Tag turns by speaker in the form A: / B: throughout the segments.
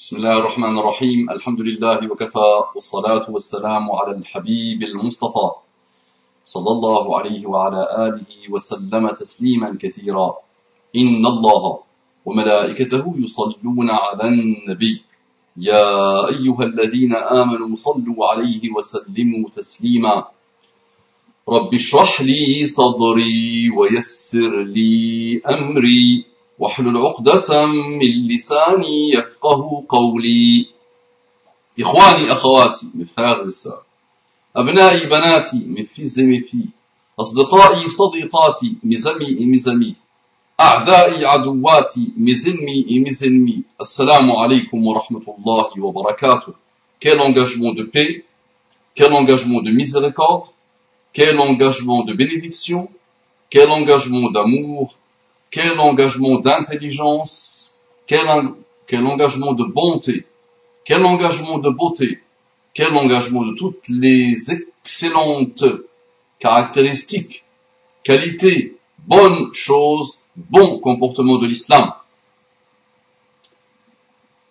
A: بسم الله الرحمن الرحيم الحمد لله وكفى والصلاة والسلام على الحبيب المصطفى صلى الله عليه وعلى آله وسلم تسليما كثيرا إن الله وملائكته يصلون على النبي يا أيها الذين آمنوا صلوا عليه وسلموا تسليما رب اشرح لي صدري ويسر لي أمري واحلل عقدة من لساني يفقه قولي. إخواني أخواتي من هذا الساعة أبنائي بناتي مفي في أصدقائي صديقاتي مزمي مزمي أعدائي عدواتي مزنمي مزنمي السلام عليكم ورحمة الله وبركاته. Quel engagement de paix, quel engagement de miséricorde, quel engagement de bénédiction, quel engagement d'amour. Quel engagement d'intelligence, quel, engagement de bonté, quel engagement de beauté, quel engagement de toutes les excellentes caractéristiques, qualités, bonnes choses, bon comportement de l'islam.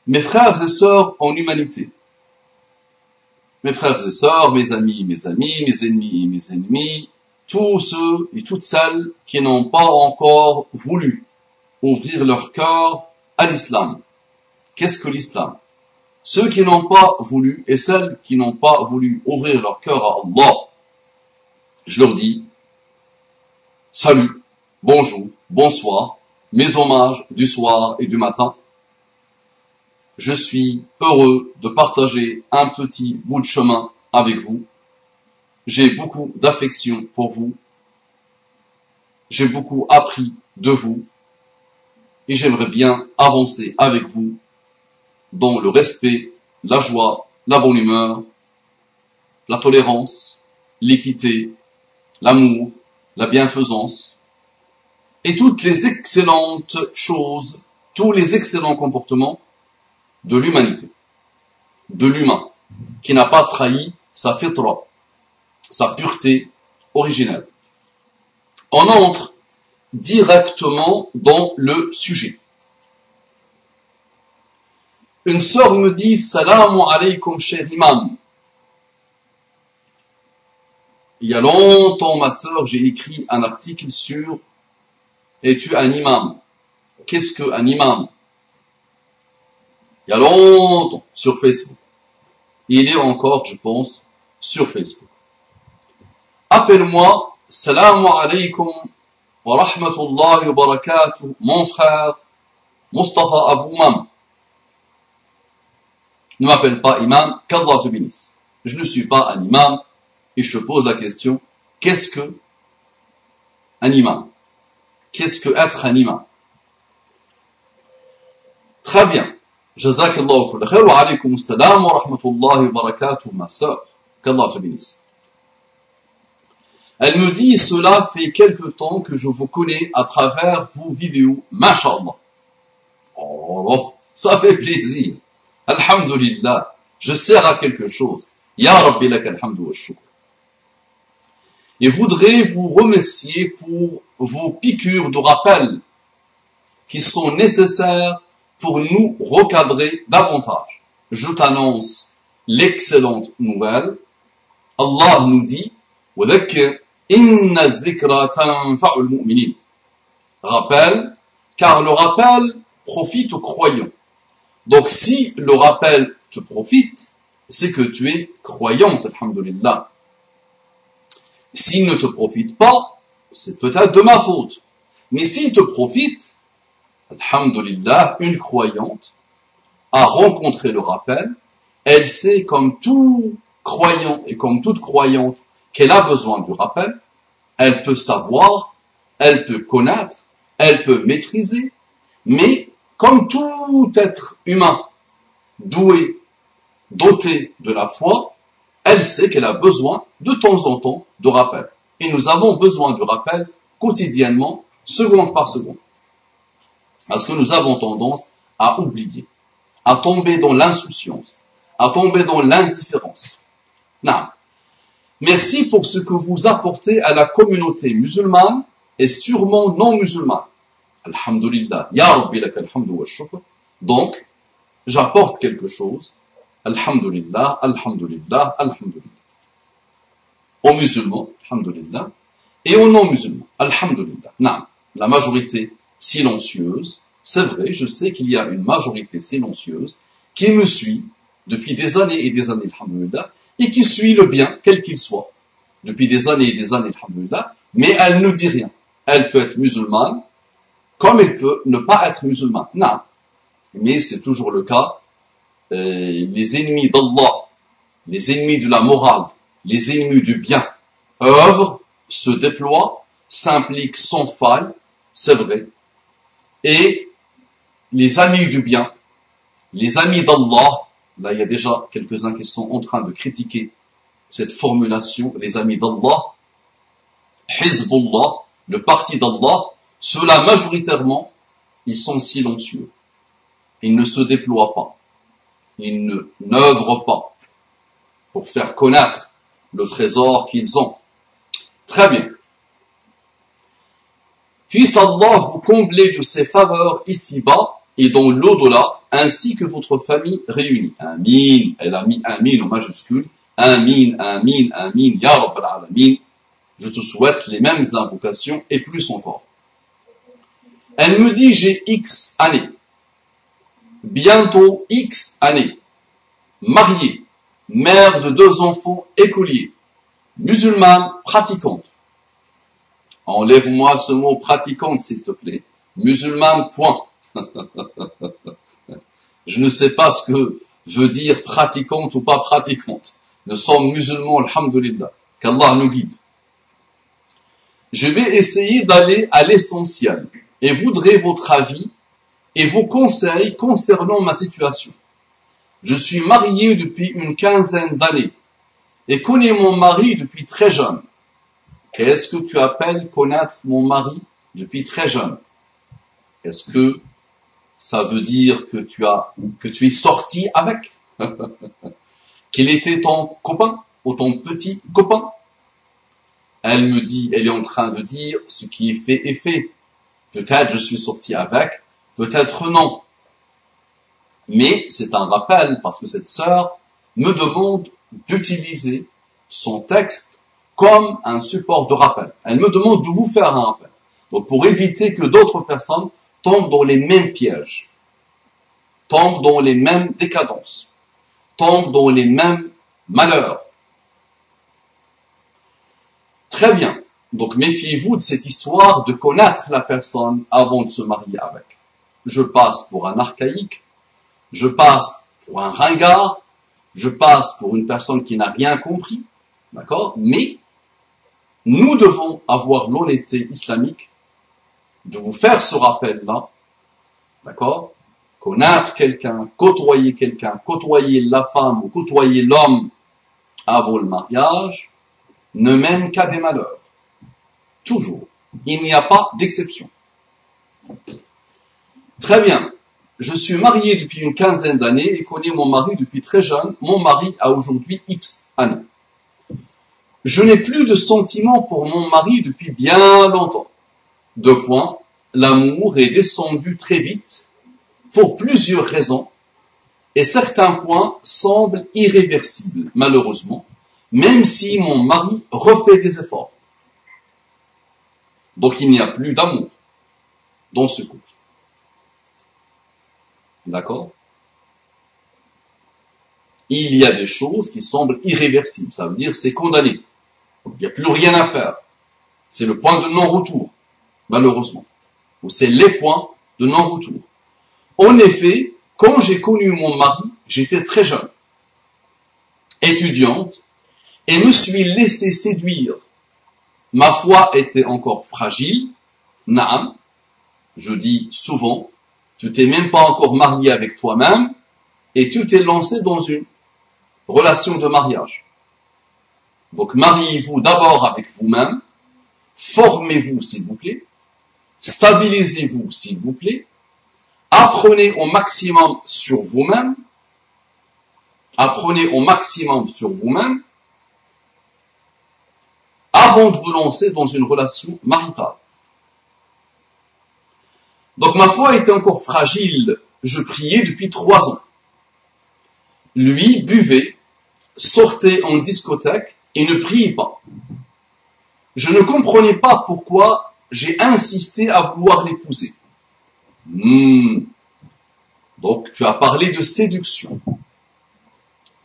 A: Mes frères et sœurs en humanité, mes frères et sœurs, mes amis, mes amis, mes ennemis mes ennemis, tous ceux et toutes celles qui n'ont pas encore voulu ouvrir leur cœur à l'islam. Qu'est-ce que l'islam? Ceux qui n'ont pas voulu et celles qui n'ont pas voulu ouvrir leur cœur à Allah, je leur dis salut, bonjour, bonsoir, mes hommages du soir et du matin. Je suis heureux de partager un petit bout de chemin avec vous j'ai beaucoup d'affection pour vous. J'ai beaucoup appris de vous. Et j'aimerais bien avancer avec vous dans le respect, la joie, la bonne humeur, la tolérance, l'équité, l'amour, la bienfaisance et toutes les excellentes choses, tous les excellents comportements de l'humanité, de l'humain, qui n'a pas trahi sa fitra, sa pureté originelle. On entre directement dans le sujet. Une sœur me dit Salam alaykum cher imam. Il y a longtemps, ma sœur, j'ai écrit un article sur Es-tu un imam Qu'est-ce que un imam? Il y a longtemps sur Facebook. Il est encore, je pense, sur Facebook. Appelle-moi, salam alaykum wa rahmatullahi wa barakatuh, mon frère Mustafa Aboumam. Ne m'appelle pas imam, qu'Allah te bénisse. Je ne suis pas un imam et je te pose la question, qu'est-ce que un imam Qu'est-ce que être un imam Très bien. Khair wa alaykum salam wa rahmatullahi wa barakatuh, ma sœur. Qu'Allah te bénisse. Elle me dit, cela fait quelque temps que je vous connais à travers vos vidéos. Masha'Allah. Oh, ça fait plaisir. Alhamdulillah. Je sers à quelque chose. Ya Rabbi lak alhamdu. Et voudrais vous remercier pour vos piqûres de rappel qui sont nécessaires pour nous recadrer davantage. Je t'annonce l'excellente nouvelle. Allah nous dit, Inna dhikra tanfa'ul mu'minin. Rappel, car le rappel profite aux croyants. Donc si le rappel te profite, c'est que tu es croyante, alhamdulillah. S'il ne te profite pas, c'est peut-être de ma faute. Mais s'il te profite, alhamdulillah, une croyante a rencontré le rappel, elle sait comme tout croyant et comme toute croyante qu'elle a besoin du rappel, elle peut savoir, elle peut connaître, elle peut maîtriser, mais comme tout être humain doué, doté de la foi, elle sait qu'elle a besoin de temps en temps de rappel. Et nous avons besoin de rappel quotidiennement, seconde par seconde. Parce que nous avons tendance à oublier, à tomber dans l'insouciance, à tomber dans l'indifférence. Merci pour ce que vous apportez à la communauté musulmane et sûrement non musulmane. Alhamdulillah. Ya Rabbi wa shukr. Donc, j'apporte quelque chose. Alhamdulillah, Alhamdulillah, Alhamdulillah. Aux musulmans, Alhamdulillah, et aux non-musulmans, Alhamdulillah. Non, la majorité silencieuse, c'est vrai, je sais qu'il y a une majorité silencieuse qui me suit depuis des années et des années, Alhamdulillah, et qui suit le bien, quel qu'il soit, depuis des années et des années, mais elle ne dit rien. Elle peut être musulmane, comme elle peut ne pas être musulmane. Non. Mais c'est toujours le cas. Euh, les ennemis d'Allah, les ennemis de la morale, les ennemis du bien, œuvrent, se déploient, s'impliquent sans faille, c'est vrai. Et les amis du bien, les amis d'Allah, là il y a déjà quelques-uns qui sont en train de critiquer cette formulation, les amis d'Allah, Hizbullah, le parti d'Allah, ceux-là majoritairement, ils sont silencieux. Ils ne se déploient pas. Ils ne n'œuvrent pas pour faire connaître le trésor qu'ils ont. Très bien. Puisse Allah vous combler de ses faveurs ici-bas et dans l'au-delà, ainsi que votre famille réunie. Amin. Elle a mis Amin en majuscule. Amin, Amin, Amin, Ya Rabbal Alamin. Je te souhaite les mêmes invocations et plus encore. Elle me dit j'ai X années. Bientôt X années. Mariée. Mère de deux enfants écoliers. Musulmane pratiquante. Enlève-moi ce mot pratiquante s'il te plaît. Musulmane point. Je ne sais pas ce que veut dire pratiquante ou pas pratiquante. Nous sommes musulmans, alhamdulillah. Qu'Allah nous guide. Je vais essayer d'aller à l'essentiel et voudrais votre avis et vos conseils concernant ma situation. Je suis marié depuis une quinzaine d'années et connais mon mari depuis très jeune. Qu'est-ce que tu appelles connaître mon mari depuis très jeune? Est-ce que ça veut dire que tu as que tu es sorti avec Qu'il était ton copain ou ton petit copain? Elle me dit, elle est en train de dire ce qui est fait est fait. Peut-être je suis sorti avec, peut-être non. Mais c'est un rappel parce que cette sœur me demande d'utiliser son texte comme un support de rappel. Elle me demande de vous faire un rappel. Donc pour éviter que d'autres personnes tombent dans les mêmes pièges, tombent dans les mêmes décadences, tombent dans les mêmes malheurs. Très bien. Donc méfiez-vous de cette histoire de connaître la personne avant de se marier avec. Je passe pour un archaïque, je passe pour un ringard, je passe pour une personne qui n'a rien compris, d'accord? Mais nous devons avoir l'honnêteté islamique de vous faire ce rappel-là, d'accord? Connaître quelqu'un, côtoyer quelqu'un, côtoyer la femme ou côtoyer l'homme avant le mariage, ne mène qu'à des malheurs. Toujours. Il n'y a pas d'exception. Très bien. Je suis marié depuis une quinzaine d'années et connais mon mari depuis très jeune. Mon mari a aujourd'hui X années. Je n'ai plus de sentiments pour mon mari depuis bien longtemps. Deux points. L'amour est descendu très vite pour plusieurs raisons et certains points semblent irréversibles, malheureusement, même si mon mari refait des efforts. Donc il n'y a plus d'amour dans ce couple. D'accord? Il y a des choses qui semblent irréversibles. Ça veut dire c'est condamné. Il n'y a plus rien à faire. C'est le point de non-retour, malheureusement. C'est les points de non-retour. En effet, quand j'ai connu mon mari, j'étais très jeune, étudiante, et me suis laissé séduire Ma foi était encore fragile. Naam. Je dis souvent, tu t'es même pas encore marié avec toi-même et tu t'es lancé dans une relation de mariage. Donc mariez-vous d'abord avec vous-même, formez-vous s'il vous plaît, stabilisez-vous s'il vous plaît, apprenez au maximum sur vous-même, apprenez au maximum sur vous-même, avant de vous lancer dans une relation maritale. Donc ma foi était encore fragile. Je priais depuis trois ans. lui buvait, sortait en discothèque et ne priait pas. Je ne comprenais pas pourquoi j'ai insisté à vouloir l'épouser. Hmm. Donc tu as parlé de séduction.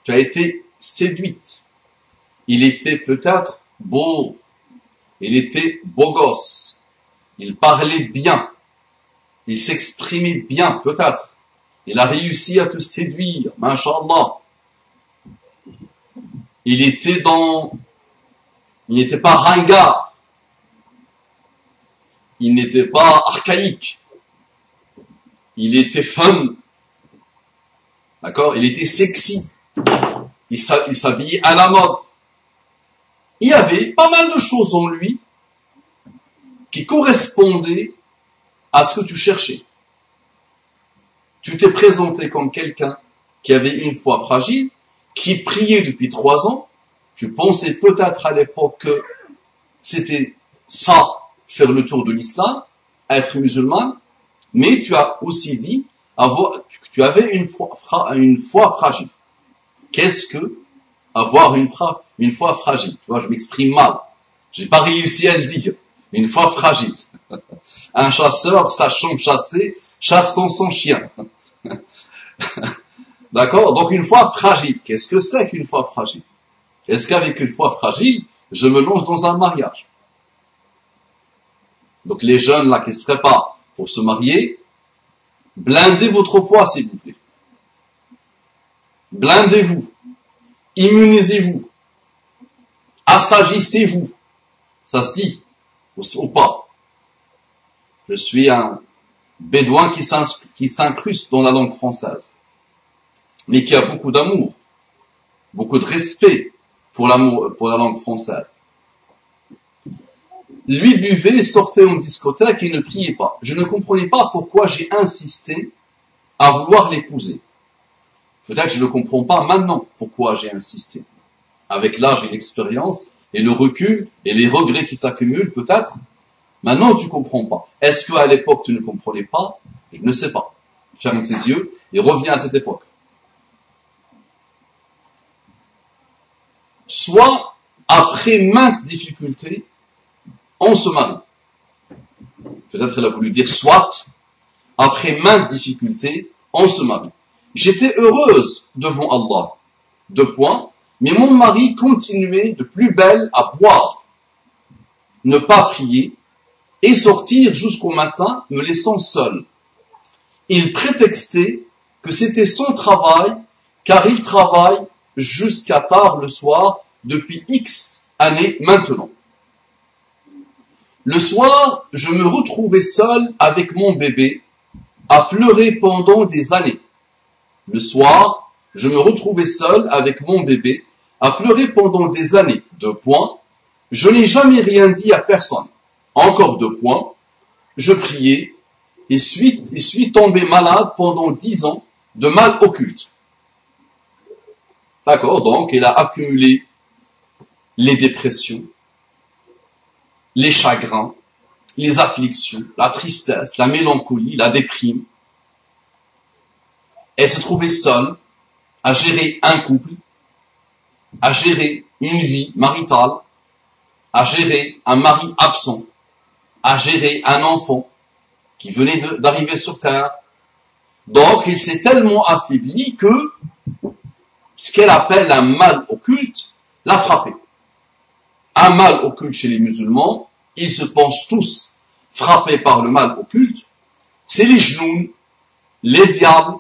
A: Tu as été séduite. Il était peut-être beau. Il était beau gosse. Il parlait bien. Il s'exprimait bien, peut-être. Il a réussi à te séduire, mashallah. Il était dans, il n'était pas ringard. Il n'était pas archaïque. Il était fun. D'accord? Il était sexy. Il s'habillait à la mode. Il y avait pas mal de choses en lui qui correspondaient à ce que tu cherchais. Tu t'es présenté comme quelqu'un qui avait une foi fragile, qui priait depuis trois ans. Tu pensais peut-être à l'époque que c'était ça, faire le tour de l'islam, être musulman, mais tu as aussi dit avoir, tu avais une foi, fragile. Qu'est-ce que avoir une, foi fragile? Tu vois, je m'exprime mal. J'ai pas réussi à le dire. Une foi fragile. Un chasseur sachant chasser, chassant son chien. D'accord? Donc une foi fragile. Qu'est-ce que c'est qu'une foi fragile? Est-ce qu'avec une foi fragile, je me lance dans un mariage? Donc les jeunes là qui se préparent pour se marier, blindez votre foi s'il vous plaît. Blindez-vous. Immunisez-vous. Assagissez-vous. Ça se dit ou pas je suis un bédouin qui s'incruste dans la langue française, mais qui a beaucoup d'amour, beaucoup de respect pour l'amour, pour la langue française. Lui buvait, sortait en discothèque et ne priait pas. Je ne comprenais pas pourquoi j'ai insisté à vouloir l'épouser. Peut-être que je ne comprends pas maintenant pourquoi j'ai insisté. Avec l'âge et l'expérience et le recul et les regrets qui s'accumulent, peut-être, Maintenant, tu comprends pas. Est-ce qu'à l'époque, tu ne comprenais pas? Je ne sais pas. Ferme tes yeux et reviens à cette époque. Soit, après maintes difficultés, se marie. Peut-être elle a voulu dire soit, après maintes difficultés, on se marie. J'étais heureuse devant Allah. Deux points. Mais mon mari continuait de plus belle à boire, ne pas prier, et sortir jusqu'au matin, me laissant seul. Il prétextait que c'était son travail, car il travaille jusqu'à tard le soir depuis X années maintenant. Le soir, je me retrouvais seul avec mon bébé, à pleurer pendant des années. Le soir, je me retrouvais seul avec mon bébé, à pleurer pendant des années. Deux points. Je n'ai jamais rien dit à personne encore deux points, je priais et suis, tombé malade pendant dix ans de mal occulte. D'accord Donc, il a accumulé les dépressions, les chagrins, les afflictions, la tristesse, la mélancolie, la déprime. Elle se trouvait seule à gérer un couple, à gérer une vie maritale, à gérer un mari absent, à gérer un enfant qui venait d'arriver sur Terre. Donc, il s'est tellement affaibli que ce qu'elle appelle un mal occulte l'a frappé. Un mal occulte chez les musulmans, ils se pensent tous frappés par le mal occulte, c'est les genoux, les diables.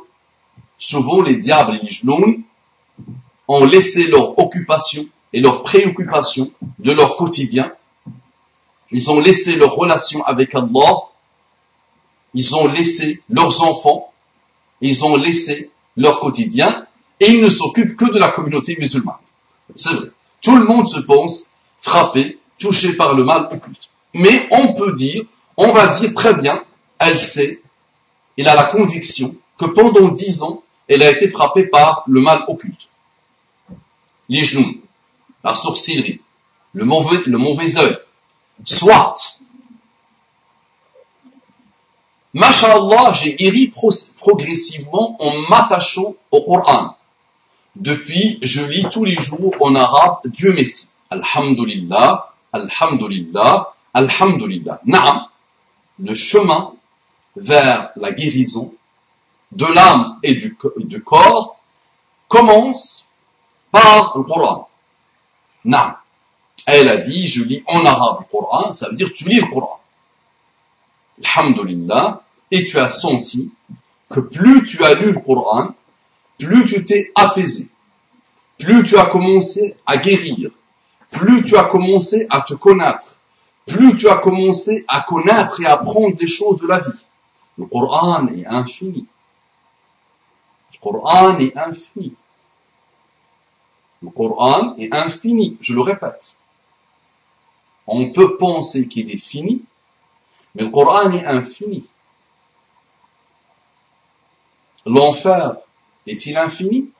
A: Souvent, les diables et les genoux ont laissé leur occupation et leur préoccupation de leur quotidien ils ont laissé leur relation avec Allah, ils ont laissé leurs enfants, ils ont laissé leur quotidien, et ils ne s'occupent que de la communauté musulmane. C'est vrai. Tout le monde se pense frappé, touché par le mal occulte. Mais on peut dire, on va dire très bien, elle sait, elle a la conviction que pendant dix ans, elle a été frappée par le mal occulte. Genoux, la sourcillerie, le mauvais, le mauvais œil, Soit. Masha'Allah, j'ai guéri progressivement en m'attachant au Coran, Depuis, je lis tous les jours en arabe, Dieu merci. Alhamdulillah, Alhamdulillah, Alhamdulillah. Naam, le chemin vers la guérison de l'âme et du, corps commence par le Coran. Naam. Elle a dit, je lis en arabe le Coran, ça veut dire tu lis le Coran. Alhamdulillah, et tu as senti que plus tu as lu le Coran, plus tu t'es apaisé, plus tu as commencé à guérir, plus tu as commencé à te connaître, plus tu as commencé à connaître et à apprendre des choses de la vie. Le Coran est infini. Le Coran est infini. Le Coran est infini, je le répète. On peut penser qu'il est fini, mais le Coran est infini. L'enfer est-il infini?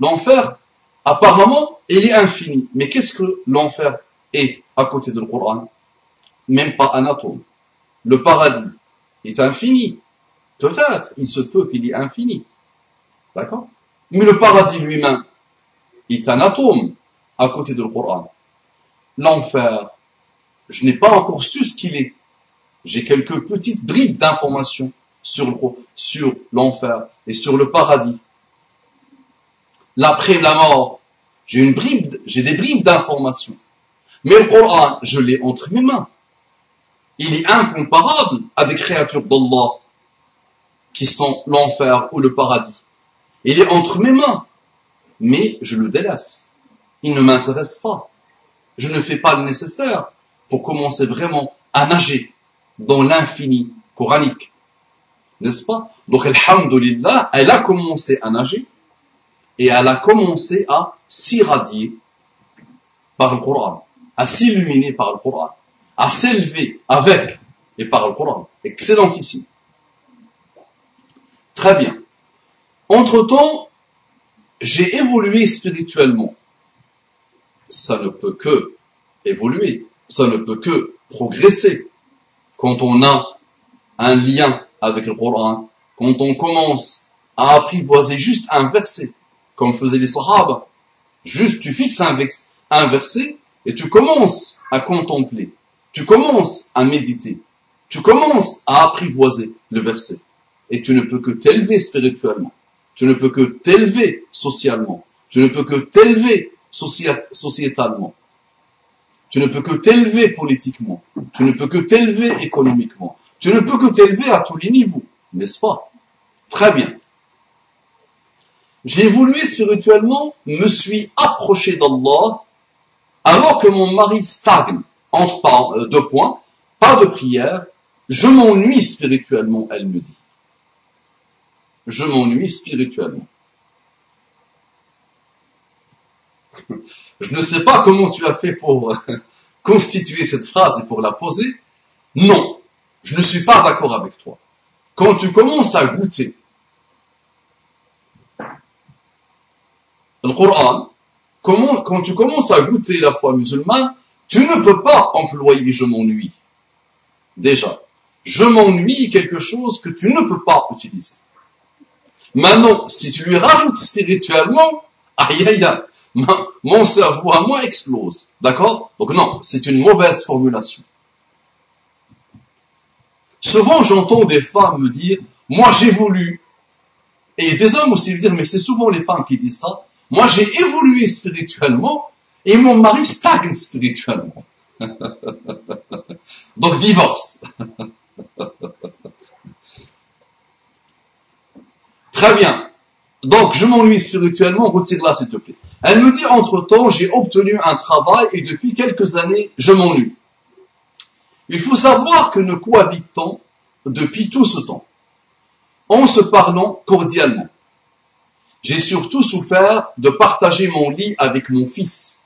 A: L'enfer, apparemment, il est infini. Mais qu'est-ce que l'enfer est à côté de le Coran? Même pas un atome. Le paradis est infini. Peut-être, il se peut qu'il est infini. D'accord? Mais le paradis lui-même est un atome à côté de le Coran. L'enfer, je n'ai pas encore su ce qu'il est. J'ai quelques petites bribes d'informations sur l'enfer et sur le paradis. L'après la mort, j'ai une bribe, j'ai des bribes d'informations. Mais le Coran, je l'ai entre mes mains. Il est incomparable à des créatures d'Allah qui sont l'enfer ou le paradis. Il est entre mes mains. Mais je le délaisse. Il ne m'intéresse pas. Je ne fais pas le nécessaire pour commencer vraiment à nager dans l'infini coranique. N'est-ce pas? Donc, Alhamdulillah, elle a commencé à nager et elle a commencé à s'irradier par le Coran, à s'illuminer par le Coran, à s'élever avec et par le Coran. Excellentissime. Très bien. Entre-temps, j'ai évolué spirituellement. Ça ne peut que évoluer, ça ne peut que progresser quand on a un lien avec le Coran, quand on commence à apprivoiser juste un verset, comme faisaient les Sahaba, juste tu fixes un, un verset et tu commences à contempler, tu commences à méditer, tu commences à apprivoiser le verset. Et tu ne peux que t'élever spirituellement, tu ne peux que t'élever socialement, tu ne peux que t'élever sociétalement, tu ne peux que t'élever politiquement, tu ne peux que t'élever économiquement, tu ne peux que t'élever à tous les niveaux, n'est-ce pas? Très bien. J'ai évolué spirituellement, me suis approché d'Allah, alors que mon mari stagne entre euh, deux points, pas de prière, je m'ennuie spirituellement, elle me dit. Je m'ennuie spirituellement. Je ne sais pas comment tu as fait pour euh, constituer cette phrase et pour la poser. Non, je ne suis pas d'accord avec toi. Quand tu commences à goûter le Coran, quand tu commences à goûter la foi musulmane, tu ne peux pas employer je m'ennuie. Déjà, je m'ennuie quelque chose que tu ne peux pas utiliser. Maintenant, si tu lui rajoutes spirituellement, aïe aïe aïe, mon cerveau à moi explose. D'accord? Donc non, c'est une mauvaise formulation. Souvent, j'entends des femmes me dire, moi j'évolue. Et des hommes aussi me dire, mais c'est souvent les femmes qui disent ça. Moi j'ai évolué spirituellement et mon mari stagne spirituellement. Donc divorce. Très bien. Donc je m'ennuie spirituellement, retire-la s'il te plaît. Elle me dit, entre-temps, j'ai obtenu un travail et depuis quelques années, je m'ennuie. Il faut savoir que nous cohabitons depuis tout ce temps, en se parlant cordialement. J'ai surtout souffert de partager mon lit avec mon fils.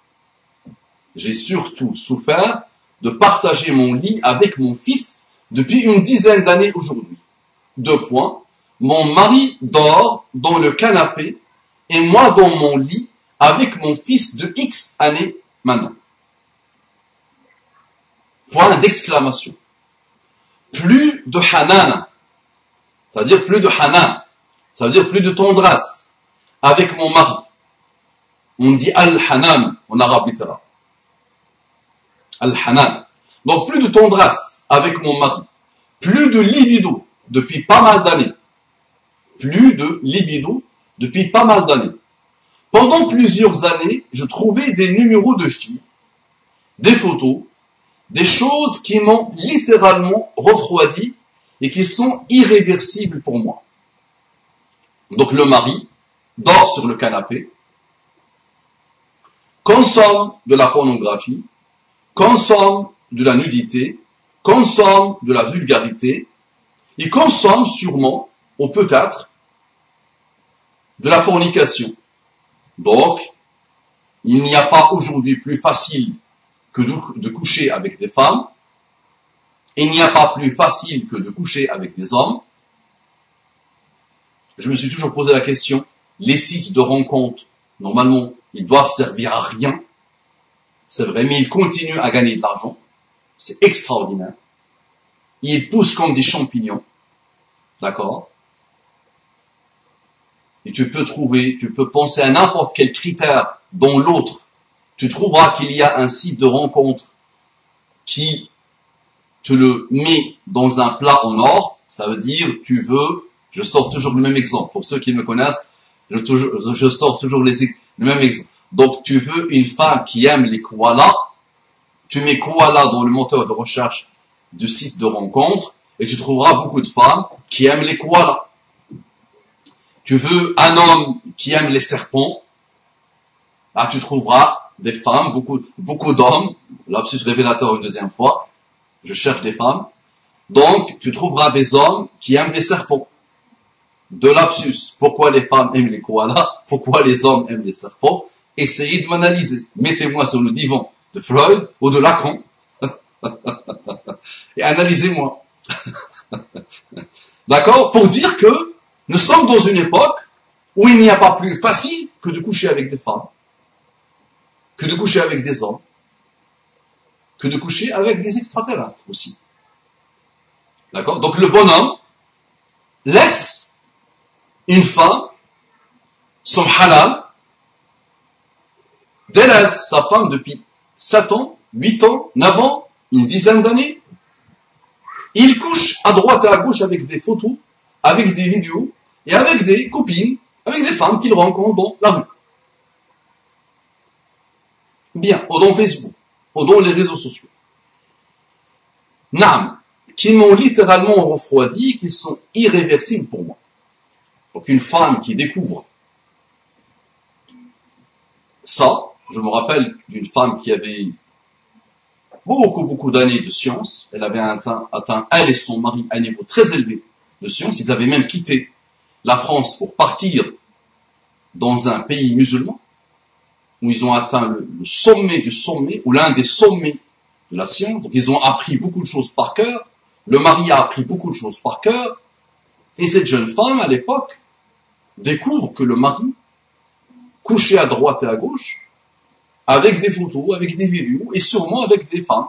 A: J'ai surtout souffert de partager mon lit avec mon fils depuis une dizaine d'années aujourd'hui. Deux points. Mon mari dort dans le canapé et moi dans mon lit avec mon fils de X années maintenant. Point d'exclamation. Plus de hanan, c'est-à-dire plus de hanan, ça veut dire plus de tendresse. Avec mon mari. On dit al-hanan en arabe littéral. Al-hanan. Donc plus de tendresse avec mon mari. Plus de libido depuis pas mal d'années. Plus de libido depuis pas mal d'années. Pendant plusieurs années, je trouvais des numéros de filles, des photos, des choses qui m'ont littéralement refroidi et qui sont irréversibles pour moi. Donc le mari dort sur le canapé, consomme de la pornographie, consomme de la nudité, consomme de la vulgarité, il consomme sûrement, ou peut-être, de la fornication. Donc, il n'y a pas aujourd'hui plus facile que de coucher avec des femmes, il n'y a pas plus facile que de coucher avec des hommes. Je me suis toujours posé la question, les sites de rencontres, normalement, ils doivent servir à rien. C'est vrai, mais ils continuent à gagner de l'argent. C'est extraordinaire. Ils poussent comme des champignons. D'accord? Et tu peux trouver, tu peux penser à n'importe quel critère dont l'autre. Tu trouveras qu'il y a un site de rencontre qui te le met dans un plat en or. Ça veut dire, tu veux, je sors toujours le même exemple. Pour ceux qui me connaissent, je, sors toujours les, le même exemple. Donc, tu veux une femme qui aime les koalas, tu mets koala dans le moteur de recherche du site de rencontre et tu trouveras beaucoup de femmes qui aiment les koalas. Tu veux un homme qui aime les serpents, là tu trouveras des femmes, beaucoup, beaucoup d'hommes, lapsus révélateur une deuxième fois, je cherche des femmes, donc tu trouveras des hommes qui aiment des serpents. De lapsus, pourquoi les femmes aiment les koalas, pourquoi les hommes aiment les serpents, essayez de m'analyser. Mettez-moi sur le divan de Freud ou de Lacan et analysez-moi. D'accord? Pour dire que nous sommes dans une époque où il n'y a pas plus facile que de coucher avec des femmes, que de coucher avec des hommes, que de coucher avec des extraterrestres aussi. D'accord? Donc le bonhomme laisse une femme, son halal, délaisse sa femme depuis 7 ans, 8 ans, 9 ans, une dizaine d'années. Il couche à droite et à gauche avec des photos, avec des vidéos, et avec des copines, avec des femmes qu'il rencontre dans la rue. Bien, ou dans Facebook, ou dans les réseaux sociaux. Nam, qui m'ont littéralement refroidi, qui sont irréversibles pour moi. Donc une femme qui découvre ça, je me rappelle d'une femme qui avait beaucoup, beaucoup d'années de science. Elle avait atteint, elle et son mari, un niveau très élevé de science. Ils avaient même quitté la France pour partir dans un pays musulman, où ils ont atteint le, sommet du sommet, ou l'un des sommets de la science. Donc ils ont appris beaucoup de choses par cœur. Le mari a appris beaucoup de choses par cœur. Et cette jeune femme, à l'époque, découvre que le mari, couché à droite et à gauche, avec des photos, avec des vidéos, et sûrement avec des femmes.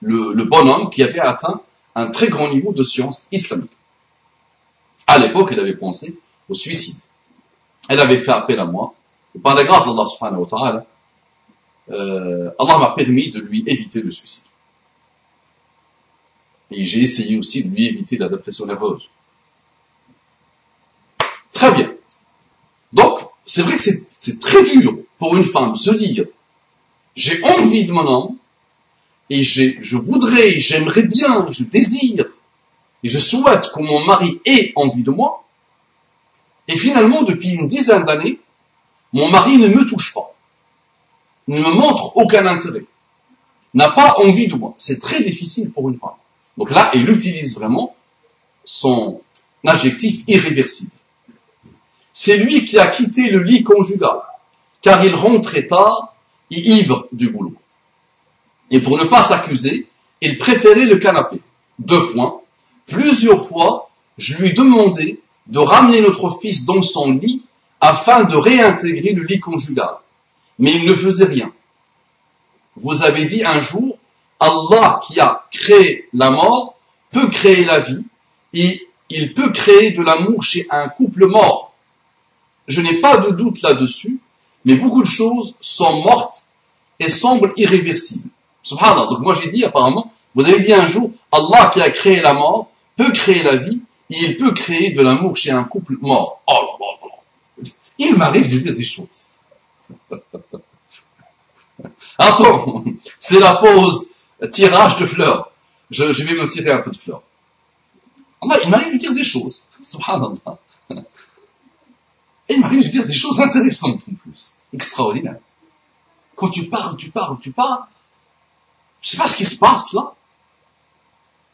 A: Le, bonhomme qui avait atteint un très grand niveau de science islamique. À l'époque, elle avait pensé au suicide. Elle avait fait appel à moi. Et par la grâce d'Allah subhanahu wa ta'ala, euh, Allah m'a permis de lui éviter le suicide. Et j'ai essayé aussi de lui éviter la dépression nerveuse. Très bien. C'est vrai que c'est très dur pour une femme de se dire j'ai envie de mon homme, et je voudrais, j'aimerais bien, je désire, et je souhaite que mon mari ait envie de moi, et finalement, depuis une dizaine d'années, mon mari ne me touche pas, ne me montre aucun intérêt, n'a pas envie de moi. C'est très difficile pour une femme. Donc là, elle utilise vraiment son adjectif irréversible. C'est lui qui a quitté le lit conjugal, car il rentrait tard ivre du boulot. Et pour ne pas s'accuser, il préférait le canapé. Deux points. Plusieurs fois, je lui demandais de ramener notre fils dans son lit afin de réintégrer le lit conjugal. Mais il ne faisait rien. Vous avez dit un jour, Allah qui a créé la mort peut créer la vie et il peut créer de l'amour chez un couple mort. Je n'ai pas de doute là-dessus, mais beaucoup de choses sont mortes et semblent irréversibles. Subhanallah. Donc moi j'ai dit apparemment, vous avez dit un jour, Allah qui a créé la mort peut créer la vie et il peut créer de l'amour chez un couple mort. Oh. Il m'arrive de dire des choses. Attends, c'est la pause tirage de fleurs. Je, je, vais me tirer un peu de fleurs. Allah, il m'arrive de dire des choses. Subhanallah. Et il m'arrive de dire des choses intéressantes en plus. Extraordinaires. Quand tu parles, tu parles, tu parles. Je sais pas ce qui se passe là.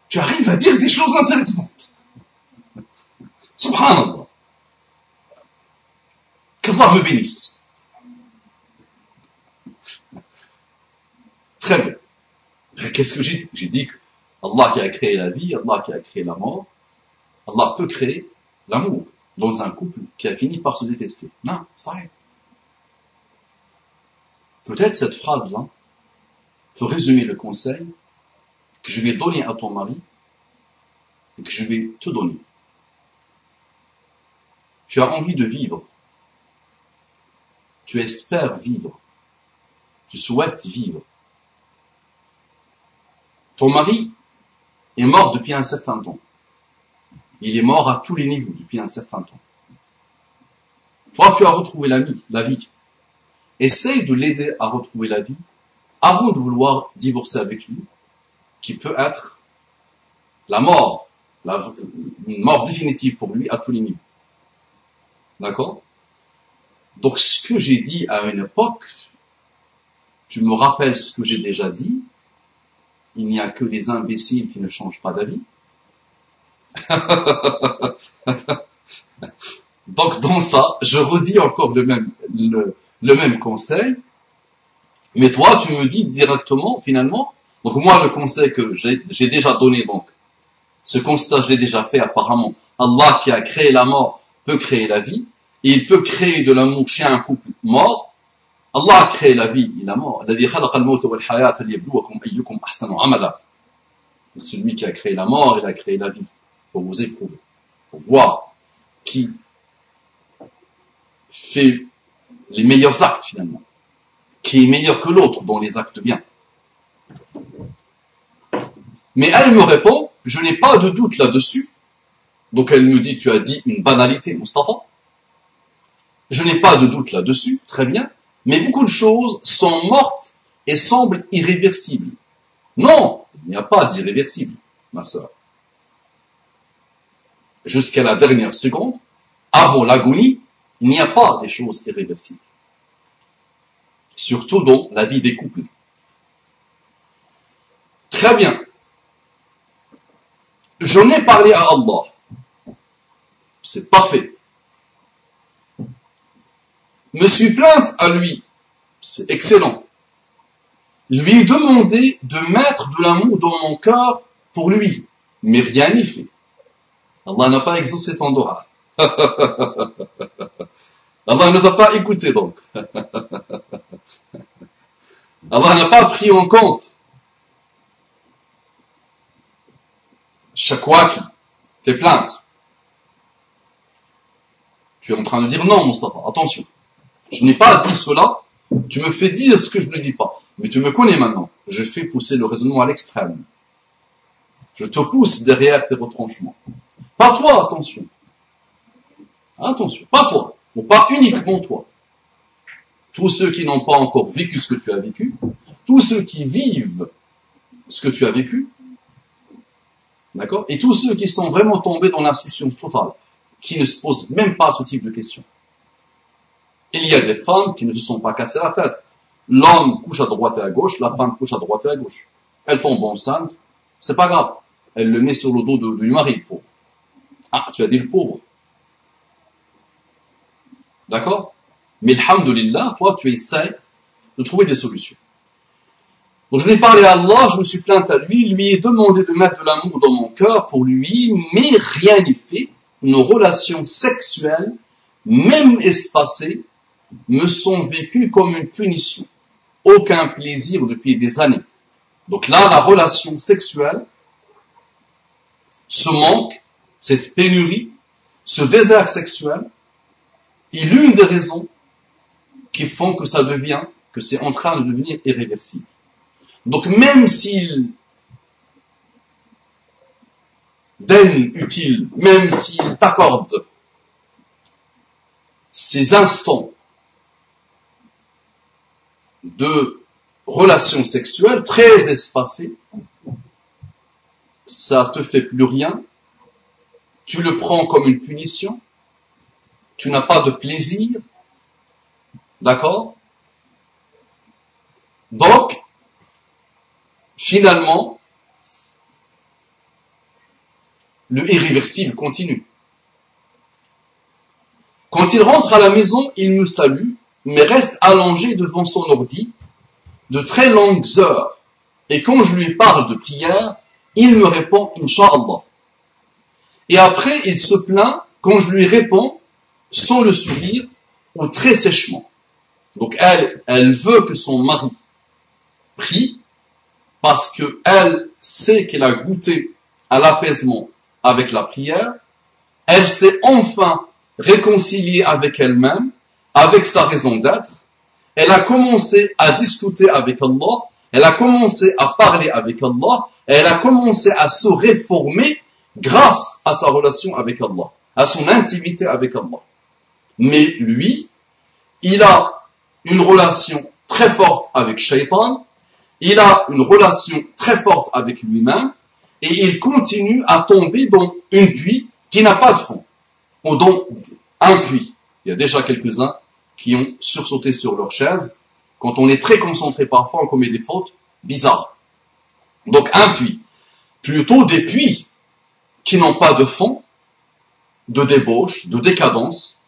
A: Tu arrives à dire des choses intéressantes. Subhanallah. Qu'Allah me bénisse. Très bien. Qu'est-ce que j'ai dit? J'ai dit que Allah qui a créé la vie, Allah qui a créé la mort, Allah peut créer l'amour dans un couple qui a fini par se détester. Non, ça arrive. Peut-être cette phrase-là peut résumer le conseil que je vais donner à ton mari et que je vais te donner. Tu as envie de vivre. Tu espères vivre. Tu souhaites vivre. Ton mari est mort depuis un certain temps. Il est mort à tous les niveaux depuis un certain temps. Toi, tu as retrouvé la vie. La. Essaye de l'aider à retrouver la vie avant de vouloir divorcer avec lui, qui peut être la mort, une mort définitive pour lui à tous les niveaux. D'accord? Donc ce que j'ai dit à une époque, tu me rappelles ce que j'ai déjà dit, il n'y a que les imbéciles qui ne changent pas d'avis. Donc dans ça, je redis encore le même, le, le même conseil, mais toi tu me dis directement finalement, donc moi le conseil que j'ai déjà donné donc, ce constat je l'ai déjà fait apparemment, Allah qui a créé la mort peut créer la vie, et il peut créer de l'amour chez un couple mort, Allah a créé la vie et la mort. C'est lui qui a créé la mort, il a créé la vie pour vous éprouver, pour voir qui fait les meilleurs actes finalement, qui est meilleur que l'autre dans les actes bien. Mais elle me répond, je n'ai pas de doute là-dessus. Donc elle me dit, tu as dit une banalité, Mustafa. Je n'ai pas de doute là-dessus, très bien. Mais beaucoup de choses sont mortes et semblent irréversibles. Non, il n'y a pas d'irréversible, ma sœur jusqu'à la dernière seconde, avant l'agonie, il n'y a pas des choses irréversibles. Surtout dans la vie des couples. Très bien. J'en ai parlé à Allah. C'est parfait. Me suis plainte à lui. C'est excellent. Lui demander de mettre de l'amour dans mon cœur pour lui. Mais rien n'y fait. Allah n'a pas exaucé ton doigt. Allah ne t'a pas écouté donc. Allah n'a pas pris en compte chaque que tes plaintes. Tu es en train de dire non, Mustafa, attention. Je n'ai pas dit cela, tu me fais dire ce que je ne dis pas. Mais tu me connais maintenant. Je fais pousser le raisonnement à l'extrême. Je te pousse derrière tes retranchements. Pas toi, attention. Attention, pas toi. Ou pas uniquement toi. Tous ceux qui n'ont pas encore vécu ce que tu as vécu, tous ceux qui vivent ce que tu as vécu, d'accord Et tous ceux qui sont vraiment tombés dans l'insouciance totale, qui ne se posent même pas ce type de questions. Il y a des femmes qui ne se sont pas cassées la tête. L'homme couche à droite et à gauche, la femme couche à droite et à gauche. Elle tombe enceinte, c'est pas grave. Elle le met sur le dos du mari, ah, tu as dit le pauvre. D'accord? Mais alhamdulillah, toi, tu essaies de trouver des solutions. Donc je n'ai parlé à Allah, je me suis plainte à lui, lui ai demandé de mettre de l'amour dans mon cœur pour lui, mais rien n'y fait. Nos relations sexuelles, même espacées, me sont vécues comme une punition. Aucun plaisir depuis des années. Donc là, la relation sexuelle, se manque cette pénurie, ce désert sexuel, Et l'une des raisons qui font que ça devient, que c'est en train de devenir irréversible. Donc même s'il daigne utile, même s'il t'accorde ces instants de relations sexuelles très espacées, ça te fait plus rien, tu le prends comme une punition, tu n'as pas de plaisir, d'accord? Donc, finalement, le irréversible continue. Quand il rentre à la maison, il me salue, mais reste allongé devant son ordi de très longues heures. Et quand je lui parle de prière, il me répond Inch'Allah. Et après, il se plaint quand je lui réponds sans le sourire ou très sèchement. Donc elle, elle veut que son mari prie parce que elle sait qu'elle a goûté à l'apaisement avec la prière. Elle s'est enfin réconciliée avec elle-même, avec sa raison d'être. Elle a commencé à discuter avec Allah. Elle a commencé à parler avec Allah. Elle a commencé à se réformer grâce à sa relation avec Allah, à son intimité avec Allah. Mais lui, il a une relation très forte avec Shaitan, il a une relation très forte avec lui-même, et il continue à tomber dans une puits qui n'a pas de fond, ou dans un puits. Il y a déjà quelques-uns qui ont sursauté sur leur chaise. Quand on est très concentré parfois, on commet des fautes bizarres. Donc un puits. Plutôt des puits qui n'ont pas de fond, de débauche, de décadence,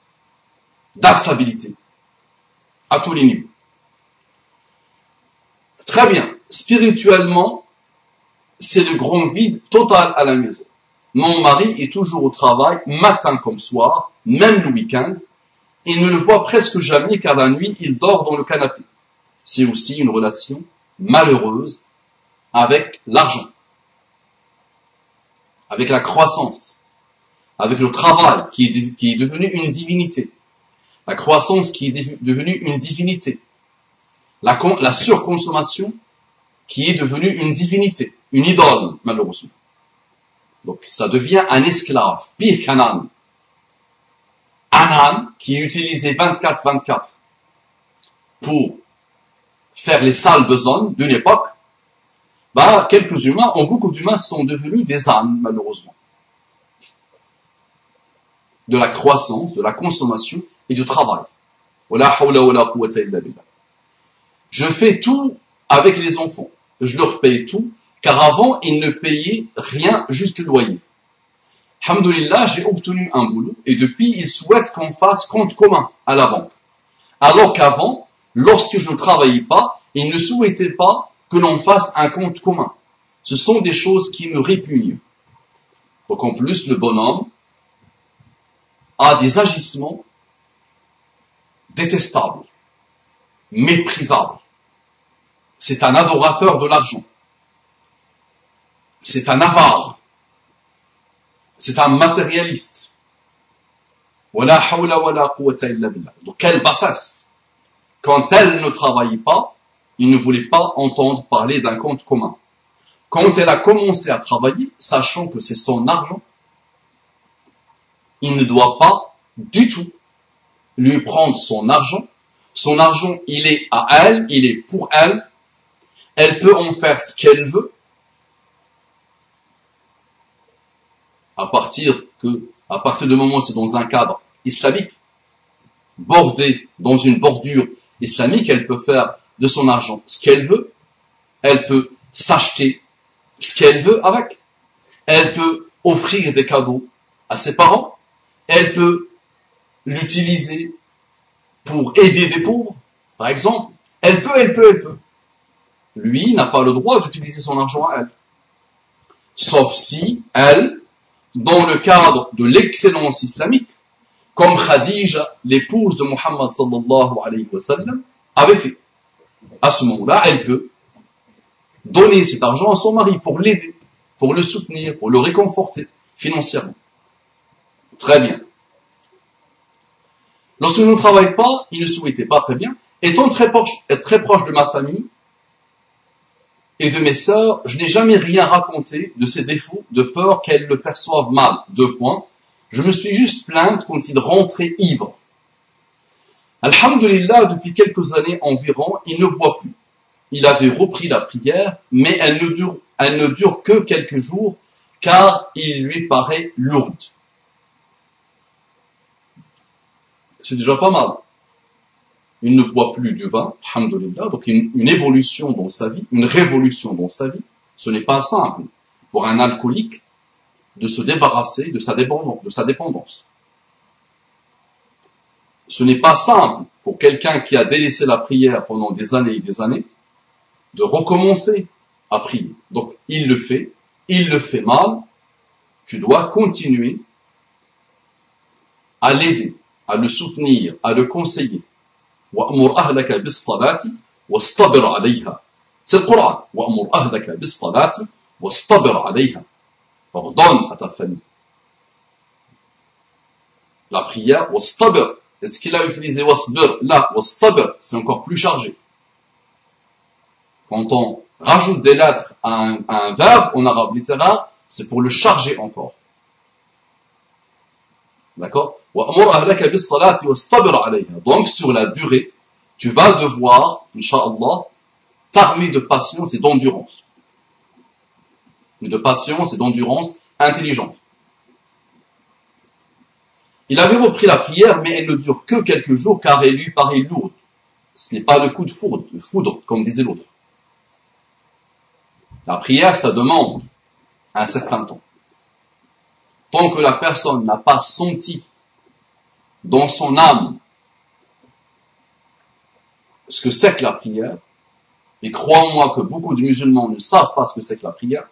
A: d'instabilité, à tous les niveaux. Très bien. Spirituellement, c'est le grand vide total à la maison. Mon mari est toujours au travail, matin comme soir, même le week-end, et ne le voit presque jamais car la nuit, il dort dans le canapé. C'est aussi une relation malheureuse avec l'argent, avec la croissance, avec le travail qui est, devenu une divinité, la croissance qui est devenue une divinité, la, la surconsommation qui est devenue une divinité, une idole, malheureusement. Donc ça devient un esclave, pire qu'un âne. Un âne qui est utilisé 24-24 pour faire les sales besognes d'une époque, bah, quelques humains, ou beaucoup d'humains sont devenus des ânes, malheureusement. De la croissance, de la consommation et du travail. Je fais tout avec les enfants. Je leur paye tout, car avant, ils ne payaient rien, juste le loyer. Alhamdulillah, j'ai obtenu un boulot, et depuis, ils souhaitent qu'on fasse compte commun à la banque. Alors qu'avant, lorsque je ne travaillais pas, ils ne souhaitaient pas que l'on fasse un compte commun. Ce sont des choses qui me répugnent. Donc en plus, le bonhomme a des agissements détestable, méprisable. C'est un adorateur de l'argent. C'est un avare. C'est un matérialiste. Donc quelle bassesse. Quand elle ne travaillait pas, il ne voulait pas entendre parler d'un compte commun. Quand elle a commencé à travailler, sachant que c'est son argent, il ne doit pas du tout lui prendre son argent. Son argent, il est à elle, il est pour elle. Elle peut en faire ce qu'elle veut. À partir que, à partir du moment où c'est dans un cadre islamique, bordé dans une bordure islamique, elle peut faire de son argent ce qu'elle veut. Elle peut s'acheter ce qu'elle veut avec. Elle peut offrir des cadeaux à ses parents. Elle peut l'utiliser pour aider des pauvres, par exemple. Elle peut, elle peut, elle peut. Lui n'a pas le droit d'utiliser son argent à elle. Sauf si elle, dans le cadre de l'excellence islamique, comme Khadija, l'épouse de Muhammad sallallahu alayhi wa sallam, avait fait. À ce moment-là, elle peut donner cet argent à son mari pour l'aider, pour le soutenir, pour le réconforter financièrement. Très bien. Lorsque je ne travaille pas, il ne souhaitait pas très bien. Étant très proche, très proche de ma famille et de mes sœurs, je n'ai jamais rien raconté de ses défauts, de peur qu'elles le perçoivent mal. Deux points. Je me suis juste plainte quand il rentrait ivre. Alhamdulillah, depuis quelques années environ, il ne boit plus. Il avait repris la prière, mais elle ne dure, que quelques jours, car il lui paraît lourde. C'est déjà pas mal. Il ne boit plus du vin, alhamdulillah, donc une, évolution dans sa vie, une révolution dans sa vie. Ce n'est pas simple pour un alcoolique de se débarrasser. De sa dépendance. Ce n'est pas simple pour quelqu'un qui a délaissé la prière pendant des années et des années de recommencer à prier. Donc il le fait, il le fait mal, tu dois continuer à l'aider, à le soutenir, à le conseiller. C'est le Coran. Pardonne à ta famille. La prière, est-ce qu'il a utilisé wasbir Là, wastabir, c'est encore plus chargé. Quand on rajoute des lettres à un, verbe en arabe littéraire, c'est pour le charger encore. D'accord? Donc, sur la durée, tu vas devoir, Inch'Allah, t'armer de patience et d'endurance. De patience et d'endurance intelligente. Il avait repris la prière, mais elle ne dure que quelques jours car elle lui paraît lourde. Ce n'est pas le coup de foudre, comme disait l'autre. La prière, ça demande un certain temps. Tant que la personne n'a pas senti dans son âme ce que c'est que la prière, et crois-moi que beaucoup de musulmans ne savent pas ce que c'est que la prière,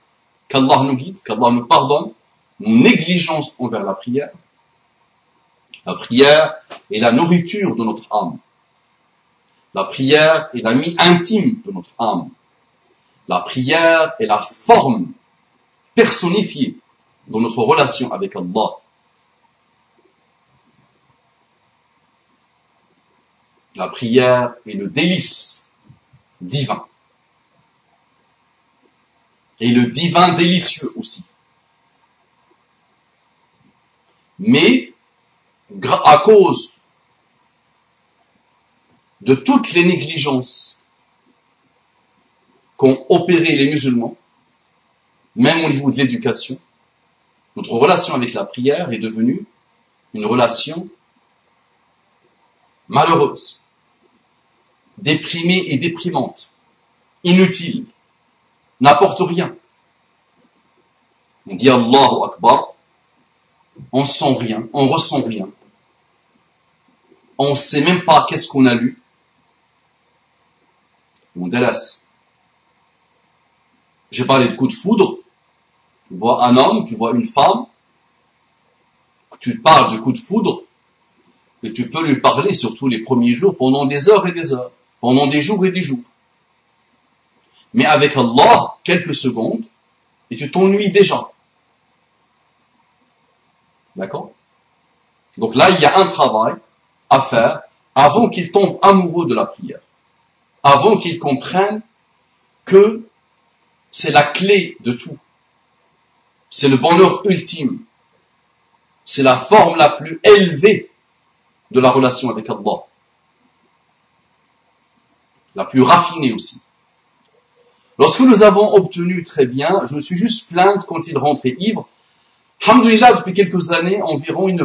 A: qu'Allah nous guide, qu'Allah nous pardonne, nos négligences envers la prière, la prière est la nourriture de notre âme. La prière est l'ami intime de notre âme. La prière est la forme personnifiée de notre relation avec Allah. La prière est le délice divin. Et le divin délicieux aussi. Mais à cause de toutes les négligences qu'ont opéré les musulmans, même au niveau de l'éducation, notre relation avec la prière est devenue une relation malheureuse, déprimée et déprimante, inutile, n'apporte rien. On dit Allahu Akbar, on sent rien, on ressent rien. On ne sait même pas qu'est-ce qu'on a lu. On délaisse. J'ai parlé de coup de foudre. Tu vois un homme, tu vois une femme. Tu parles de coup de foudre. Et tu peux lui parler surtout les premiers jours pendant des heures et des heures. Pendant des jours et des jours. Mais avec Allah, quelques secondes, et tu t'ennuies déjà. D'accord? Donc là, il y a un travail faire avant qu'il tombe amoureux de la prière. Avant qu'il comprenne que c'est la clé de tout. C'est le bonheur ultime. C'est la forme la plus élevée de la relation avec Allah. La plus raffinée aussi. Lorsque nous avons obtenu très bien, je me suis juste plainte quand il rentrait ivre Alhamdulillah, depuis quelques années environ, il ne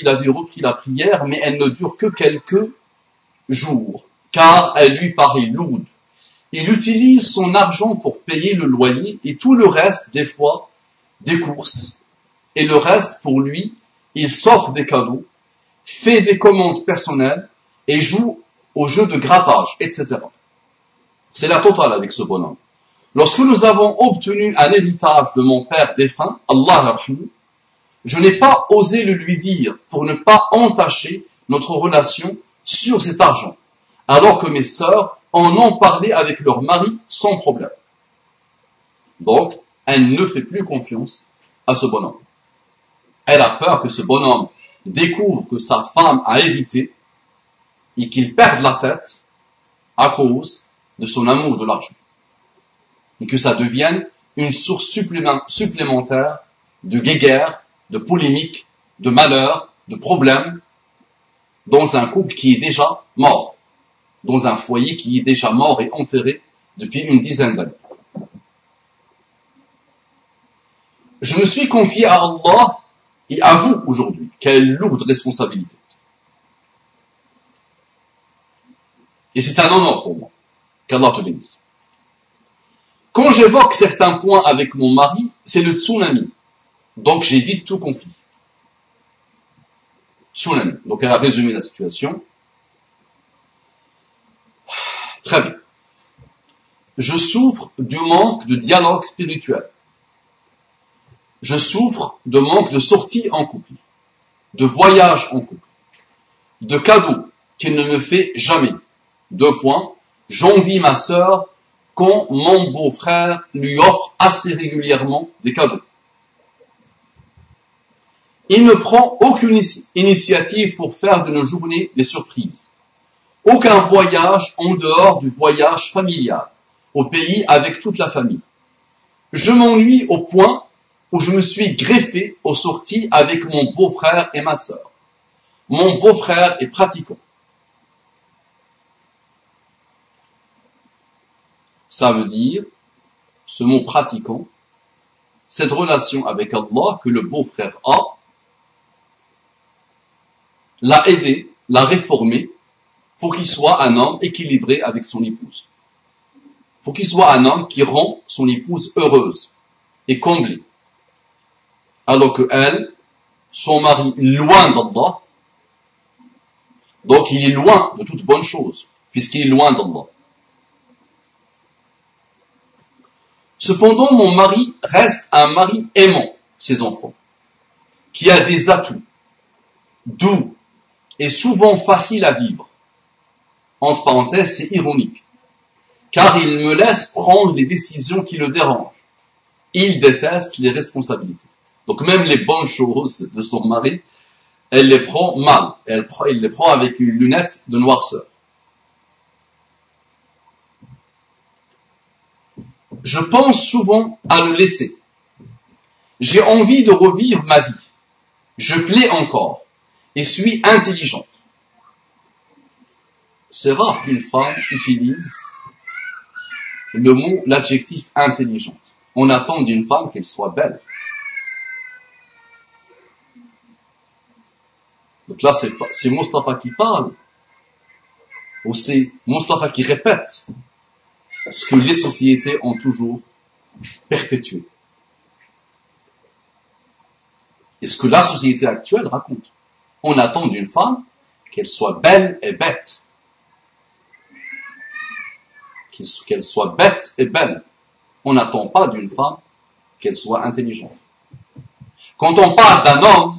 A: il avait repris la prière, mais elle ne dure que quelques jours, car elle lui paraît lourde. Il utilise son argent pour payer le loyer et tout le reste, des fois, des courses. Et le reste, pour lui, il sort des cadeaux, fait des commandes personnelles et joue au jeu de grattage, etc. C'est la totale avec ce bonhomme. Lorsque nous avons obtenu un héritage de mon père défunt, Allah je n'ai pas osé le lui dire pour ne pas entacher notre relation sur cet argent, alors que mes sœurs en ont parlé avec leur mari sans problème. Donc, elle ne fait plus confiance à ce bonhomme. Elle a peur que ce bonhomme découvre que sa femme a hérité et qu'il perde la tête à cause de son amour de l'argent. Et que ça devienne une source supplémentaire de guéguerre, de polémique, de malheur, de problèmes dans un couple qui est déjà mort, dans un foyer qui est déjà mort et enterré depuis une dizaine d'années. Je me suis confié à Allah et à vous aujourd'hui. Quelle lourde responsabilité. Et c'est un honneur pour moi. Qu'Allah te bénisse. Quand j'évoque certains points avec mon mari, c'est le tsunami. Donc j'évite tout conflit. Tsunami. Donc elle a résumé la situation. Très bien. Je souffre du manque de dialogue spirituel je souffre de manque de sortie en couple, de voyage en couple, de cadeaux qu'il ne me fait jamais. Deux points. J'envie ma sœur quand mon beau-frère lui offre assez régulièrement des cadeaux. Il ne prend aucune initiative pour faire de nos journées des surprises. Aucun voyage en dehors du voyage familial, au pays avec toute la famille. Je m'ennuie au point où je me suis greffé aux sorties avec mon beau-frère et ma sœur. Mon beau-frère est pratiquant. Ça veut dire, ce mot pratiquant, cette relation avec Allah que le beau-frère a, l'a aidé, l'a réformé pour qu'il soit un homme équilibré avec son épouse. Pour qu'il soit un homme qui rend son épouse heureuse et comblée alors que elle, son mari, loin d'Allah, donc il est loin de toute bonne chose, puisqu'il est loin d'Allah. Cependant, mon mari reste un mari aimant ses enfants, qui a des atouts, doux et souvent facile à vivre. Entre parenthèses, c'est ironique, car il me laisse prendre les décisions qui le dérangent. Il déteste les responsabilités. Donc même les bonnes choses de son mari, elle les prend mal. Elle, il les prend avec une lunette de noirceur. Je pense souvent à le laisser. J'ai envie de revivre ma vie. Je plais encore et suis intelligente. C'est rare qu'une femme utilise le mot, l'adjectif intelligente. On attend d'une femme qu'elle soit belle. Donc là, c'est Mustafa qui parle, ou c'est Mustafa qui répète ce que les sociétés ont toujours perpétué. Et ce que la société actuelle raconte. On attend d'une femme qu'elle soit belle et bête. Qu'elle soit bête et belle. On n'attend pas d'une femme qu'elle soit intelligente. Quand on parle d'un homme,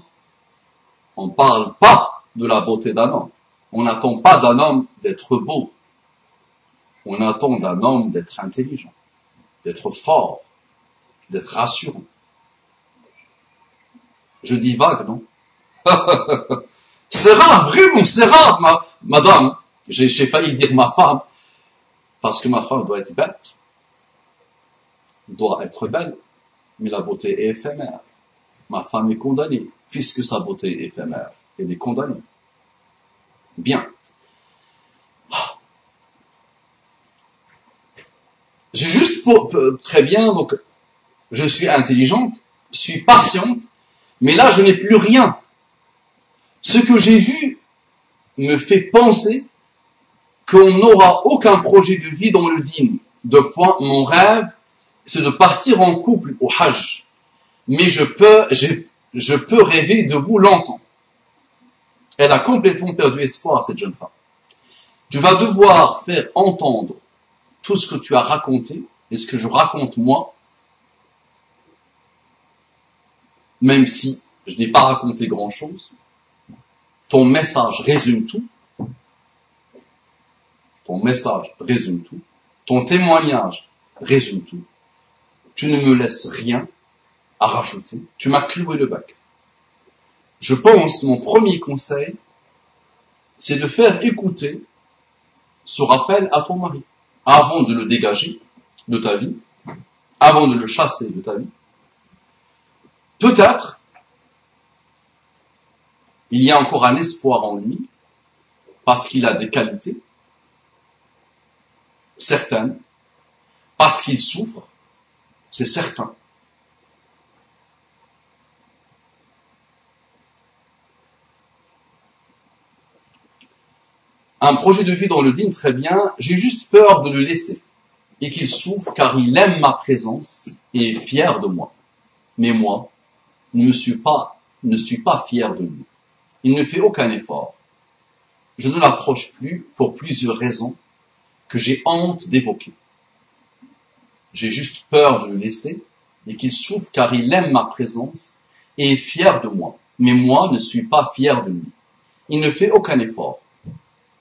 A: on ne parle pas de la beauté d'un homme. On n'attend pas d'un homme d'être beau. On attend d'un homme d'être intelligent, d'être fort, d'être rassurant. Je dis vague, non? C'est rare, vraiment, c'est rare, ma, madame. J'ai failli dire ma femme, parce que ma femme doit être bête, doit être belle, mais la beauté est éphémère. Ma femme est condamnée puisque sa beauté est éphémère. Elle est condamnée. Bien. J'ai juste pour, très bien, donc, je suis intelligente, je suis patiente, mais là, je n'ai plus rien. Ce que j'ai vu me fait penser qu'on n'aura aucun projet de vie dans le dîme. De point, mon rêve, c'est de partir en couple au Hajj. Mais je peux, je peux rêver debout longtemps. Elle a complètement perdu espoir, cette jeune femme. Tu vas devoir faire entendre tout ce que tu as raconté et ce que je raconte moi, même si je n'ai pas raconté grand-chose. Ton message résume tout. Ton message résume tout. Ton témoignage résume tout. Tu ne me laisses rien à rajouter. Tu m'as cloué le bac. je pense, mon premier conseil, c'est de faire écouter ce rappel à ton mari avant de le dégager de ta vie, avant de le chasser de ta vie. Peut-être il y a encore un espoir en lui parce qu'il a des qualités certaines, parce qu'il souffre, c'est certain. un projet de vie dans le dîne, très bien, j'ai juste peur de le laisser et qu'il souffre car il aime ma présence et est fier de moi. Mais moi, ne suis pas, ne suis pas fier de lui. Il ne fait aucun effort. Je ne l'approche plus pour plusieurs raisons que j'ai honte d'évoquer. J'ai juste peur de le laisser et qu'il souffre car il aime ma présence et est fier de moi. Mais moi ne suis pas fier de lui. Il ne fait aucun effort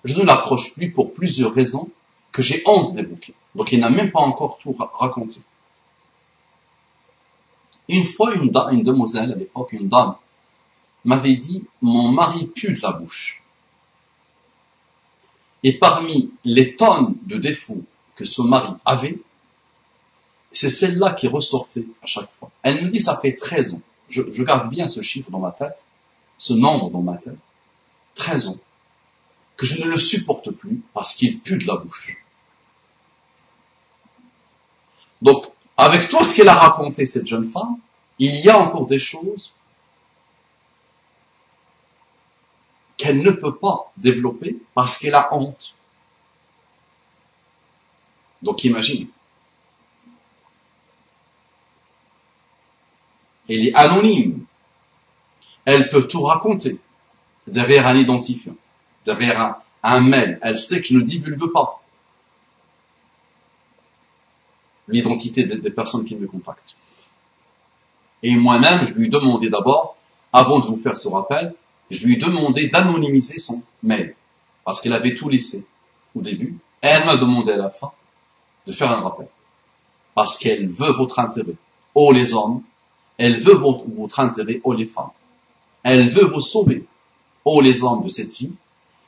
A: je ne l'approche plus pour plusieurs raisons que j'ai honte d'évoquer. Donc il n'a même pas encore tout raconté. Une fois, une, une demoiselle à l'époque, une dame, m'avait dit Mon mari pue de la bouche. Et parmi les tonnes de défauts que ce mari avait, c'est celle-là qui ressortait à chaque fois. Elle me dit Ça fait 13 ans. Je, je garde bien ce chiffre dans ma tête, ce nombre dans ma tête. 13 ans que je ne le supporte plus parce qu'il pue de la bouche. Donc, avec tout ce qu'elle a raconté, cette jeune femme, il y a encore des choses qu'elle ne peut pas développer parce qu'elle a honte. Donc imagine. Elle est anonyme. Elle peut tout raconter derrière un identifiant derrière un, mail, elle sait que je ne divulgue pas l'identité des, personnes qui me contactent. Et moi-même, je lui ai demandé d'abord, avant de vous faire ce rappel, je lui ai demandé d'anonymiser son mail, parce qu'elle avait tout laissé au début. elle m'a demandé à la fin de faire un rappel, parce qu'elle veut votre intérêt, oh les hommes, elle veut votre, votre intérêt, oh les femmes. Elle veut vous sauver, oh les hommes de cette vie,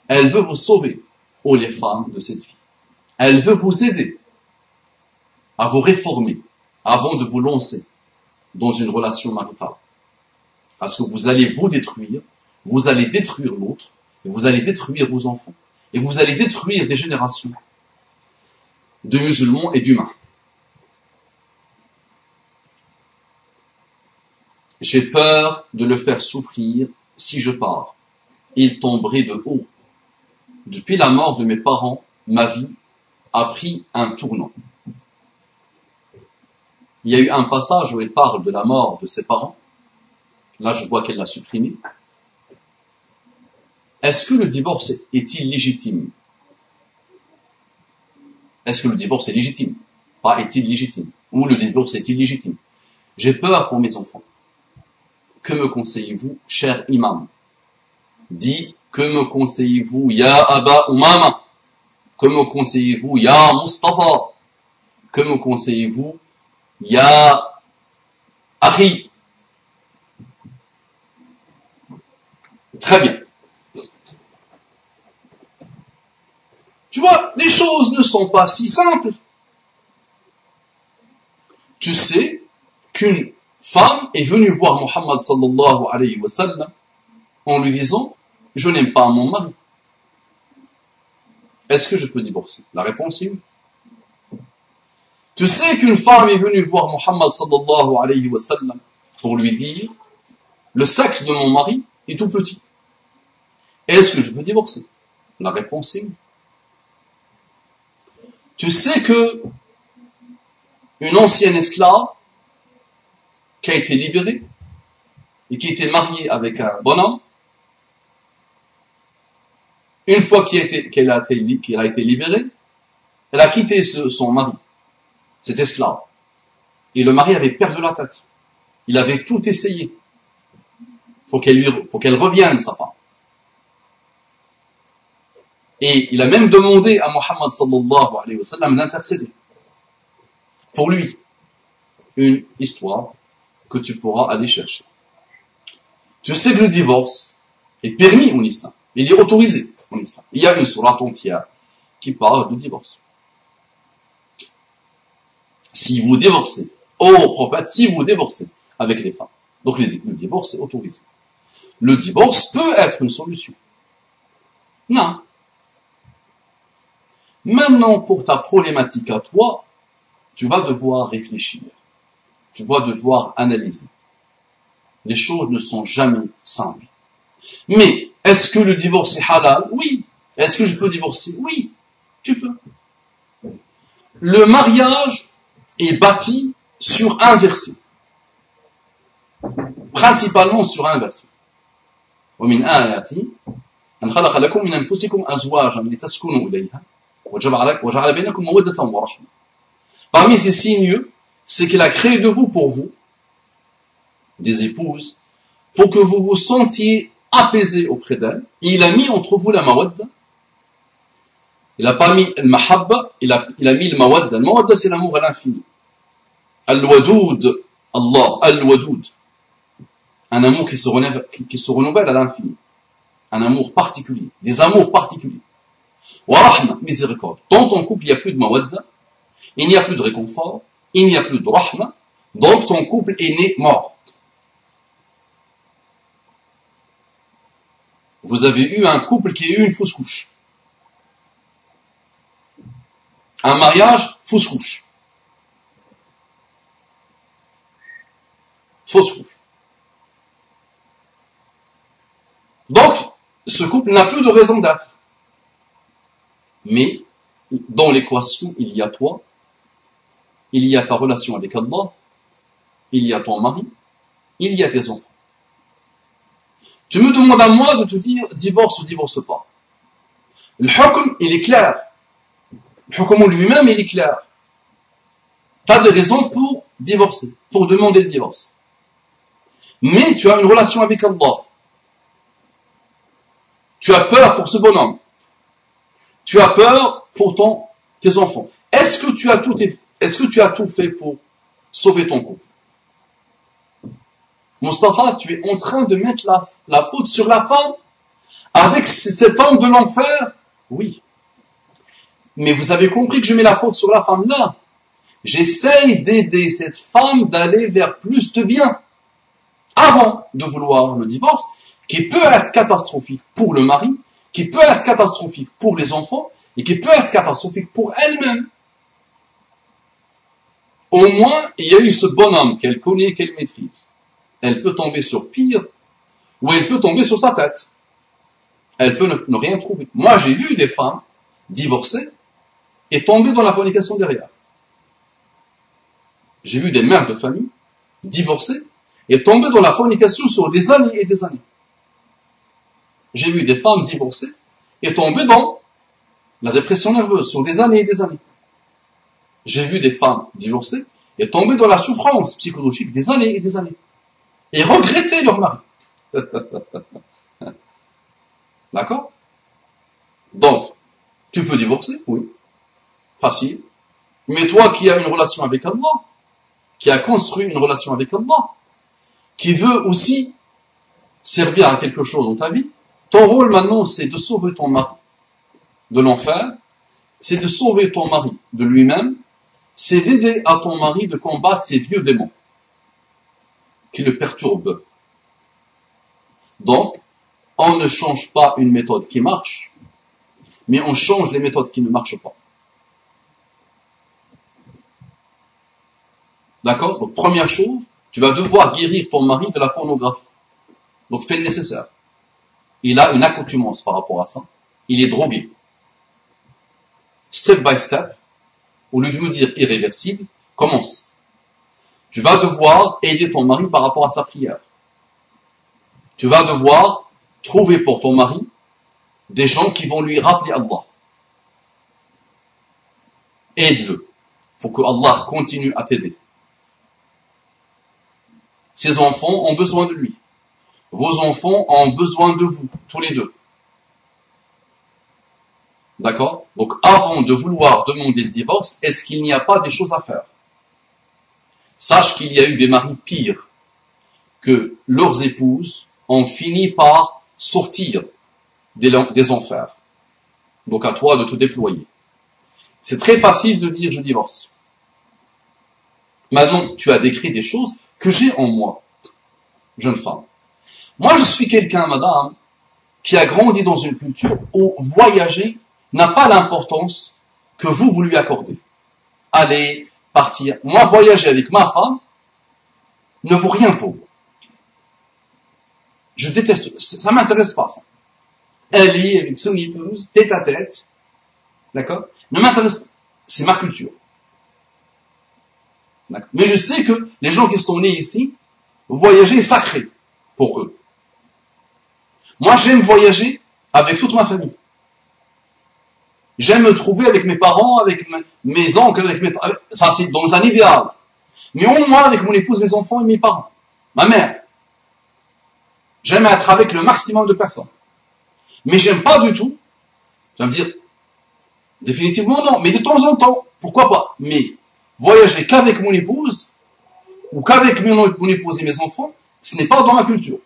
A: elle veut vous sauver, ô les femmes de cette vie. Elle veut vous aider à vous réformer avant de vous lancer dans une relation maritale. Parce que vous allez vous détruire, vous allez détruire l'autre, et vous allez détruire vos enfants, et vous allez détruire des générations de musulmans et d'humains. J'ai peur de le faire souffrir si je pars. Il tomberait de haut depuis la mort de mes parents, ma vie a pris un tournant. Il y a eu un passage où elle parle de la mort de ses parents. Là, je vois qu'elle l'a supprimé. Est-ce que le divorce est illégitime Est-ce que le divorce est légitime? Pas est-il légitime? Ou le divorce est illégitime J'ai peur pour mes enfants. Que me conseillez-vous, cher imam? Dit que me conseillez-vous, Ya Abba Umama? Que me conseillez-vous, Ya Mustafa? Que me conseillez-vous, Ya Ari Très bien. Tu vois, les choses ne sont pas si simples. Tu sais qu'une femme est venue voir Muhammad sallallahu alayhi wa sallam en lui disant je n'aime pas mon mari. Est-ce que je peux divorcer? La réponse est oui. Tu sais qu'une femme est venue voir Muhammad sallallahu alayhi wa sallam pour lui dire le sexe de mon mari est tout petit. Est-ce que je peux divorcer? La réponse est oui. Tu sais que une ancienne esclave qui a été libérée et qui était mariée avec un bonhomme une fois qu'elle a, été, libérée, elle a quitté son mari, cet esclave. Et le mari avait perdu la tête. Il avait tout essayé. Faut qu'elle revienne, sa femme. Et il a même demandé à Muhammad sallallahu alayhi wa sallam d'intercéder. Pour lui. Une histoire que tu pourras aller chercher. Tu sais que le divorce est permis en islam. Il est autorisé en islam. Il y a une sourate entière qui parle de divorce. Si vous divorcez, oh prophète, si vous divorcez avec les femmes, donc le divorce est autorisé. Le divorce peut être une solution. Non. Maintenant, pour ta problématique à toi, tu vas devoir réfléchir. Tu vas devoir analyser. Les choses ne sont jamais simples. Mais, est-ce que le divorce est halal Oui. Est-ce que je peux divorcer Oui. Tu peux. Le mariage est bâti sur un verset. Principalement sur un verset. ومن آياته أن خلق لكم من أنفسكم أزواجا لتسكنوا إليها Parmi ces signes, c'est qu'il a créé de vous pour vous, des épouses, pour que vous vous sentiez apaisé auprès d'elle. Il a mis entre vous la mawadda. Il n'a pas mis le mahabba, il a, mis le mawadda. Le mawadda, c'est l'amour à l'infini. Al-wadoud, Allah, al-wadoud. Un amour qui se qui se renouvelle à l'infini. Un amour particulier, des amours particuliers. Wa rahma, miséricorde. Dans ton couple, il n'y a plus de mawadda, il n'y a plus de réconfort, il n'y a plus de rahma, donc ton couple est né mort. Vous avez eu un couple qui a eu une fausse couche. Un mariage, fausse couche. Fausse couche. Donc, ce couple n'a plus de raison d'être. Mais, dans l'équation, il y a toi, il y a ta relation avec Allah, il y a ton mari, il y a tes enfants. Tu me demandes à moi de te dire divorce ou divorce pas. Le hukm, il est clair. Le hukm lui-même, il est clair. Tu as des raisons pour divorcer, pour demander le divorce. Mais tu as une relation avec Allah. Tu as peur pour ce bonhomme. Tu as peur pour tes enfants. Est-ce que tu as tout, est-ce que tu as tout fait pour sauver ton couple? Mustafa, tu es en train de mettre la, faute sur la femme avec cette femme de l'enfer Oui. Mais vous avez compris que je mets la faute sur la femme là. J'essaye d'aider cette femme d'aller vers plus de bien avant de vouloir le divorce, qui peut être catastrophique pour le mari, qui peut être catastrophique pour les enfants, et qui peut être catastrophique pour elle-même. Au moins, il y a eu ce bonhomme qu'elle connaît, qu'elle maîtrise. Elle peut tomber sur pire, ou elle peut tomber sur sa tête. Elle peut ne, rien trouver. Moi, j'ai vu des femmes divorcées et tomber dans la fornication derrière. J'ai vu des mères de famille divorcées et tomber dans la fornication sur des années et des années. J'ai vu des femmes divorcées et tomber dans la dépression nerveuse sur des années et des années. J'ai vu des femmes divorcées et tomber dans la souffrance psychologique des années et des années. Et regretter leur mari. D'accord? Donc, tu peux divorcer, oui. Facile. Mais toi qui as une relation avec Allah, qui a construit une relation avec Allah, qui veut aussi servir à quelque chose dans ta vie, ton rôle maintenant, c'est de sauver ton mari de l'enfer, c'est de sauver ton mari de lui-même, c'est d'aider à ton mari de combattre ces vieux démons qui le perturbent. Donc, on ne change pas une méthode qui marche, mais on change les méthodes qui ne marchent pas. D'accord? Donc, première chose, tu vas devoir guérir ton mari de la pornographie. Donc, fais le nécessaire. Il a une accoutumance par rapport à ça. Il est drogué step by step, au lieu de me dire irréversible, commence. Tu vas devoir aider ton mari par rapport à sa prière. Tu vas devoir trouver pour ton mari des gens qui vont lui rappeler Allah. Aide-le pour que Allah continue à t'aider. Ses enfants ont besoin de lui. Vos enfants ont besoin de vous, tous les deux. D'accord? Donc avant de vouloir demander le divorce, est-ce qu'il n'y a pas des choses à faire? Sache qu'il y a eu des maris pires que leurs épouses on finit par sortir des, des enfers. Donc à toi de te déployer. C'est très facile de dire je divorce. Maintenant, tu as décrit des choses que j'ai en moi, jeune femme. Moi, je suis quelqu'un, madame, qui a grandi dans une culture où voyager n'a pas l'importance que vous, vous lui accordez. Aller, partir. Moi, voyager avec ma femme ne vaut rien pour moi. Je déteste, ça m'intéresse pas, ça. Elle avec son épouse, tête à tête, d'accord? Ne m'intéresse pas. C'est ma culture. Mais je sais que les gens qui sont nés ici, voyager est sacré pour eux. Moi, j'aime voyager avec toute ma famille. J'aime me trouver avec mes parents, avec mes oncles, avec mes... Ça, c'est dans un idéal. Mais au moins avec mon épouse, mes enfants et mes parents. Ma mère. J'aime être avec le maximum de personnes. Mais j'aime pas du tout. Tu vas me dire, définitivement non. Mais de temps en temps, pourquoi pas. Mais voyager qu'avec mon épouse, ou qu'avec mon, épouse et mes enfants, ce n'est pas dans ma culture.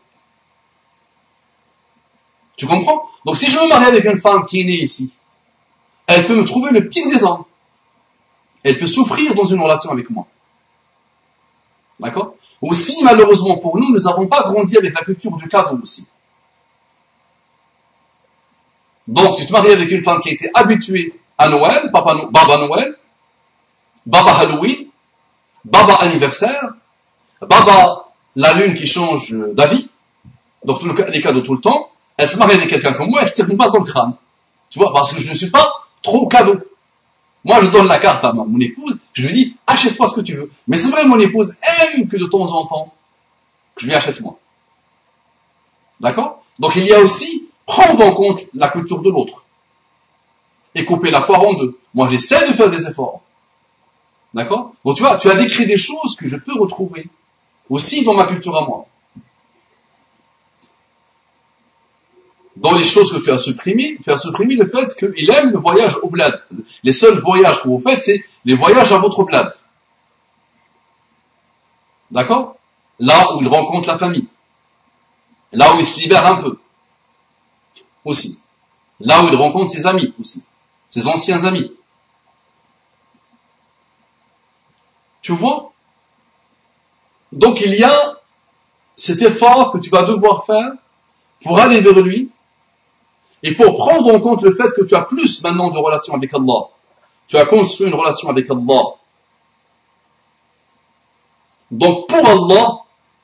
A: Tu comprends? Donc si je me marie avec une femme qui est née ici, elle peut me trouver le pire des hommes. Elle peut souffrir dans une relation avec moi. D'accord? Aussi, malheureusement pour nous, nous n'avons pas grandi avec la culture du cadeau aussi. Donc, tu te maries avec une femme qui a été habituée à Noël, Baba Noël, Baba Halloween, Baba anniversaire, Baba la lune qui change d'avis, donc les cadeaux tout le temps, elle se marie avec quelqu'un comme moi, elle se pas dans le crâne? Tu vois, parce que je ne suis pas trop cadeau. Moi, je donne la carte à mon épouse, je lui dis, achète-toi ce que tu veux. Mais c'est vrai, mon épouse aime que de temps en temps, je lui achète moi. D'accord? Donc il y a aussi prendre en compte la culture de l'autre. Et couper la poire en deux. Moi, j'essaie de faire des efforts. D'accord? Bon, tu vois, tu as décrit des choses que je peux retrouver aussi dans ma culture à moi. Dans les choses que tu as supprimées, tu as supprimé le fait qu'il aime le voyage au bled. Les seuls voyages que vous faites, c'est les voyages à votre bled. D'accord? Là où il rencontre la famille. Là où il se libère un peu. Aussi. Là où il rencontre ses amis aussi. Ses anciens amis. Tu vois? Donc il y a cet effort que tu vas devoir faire pour aller vers lui et pour prendre en compte le fait que tu as plus maintenant de relation avec Allah. Tu as construit une relation avec Allah. Donc pour Allah,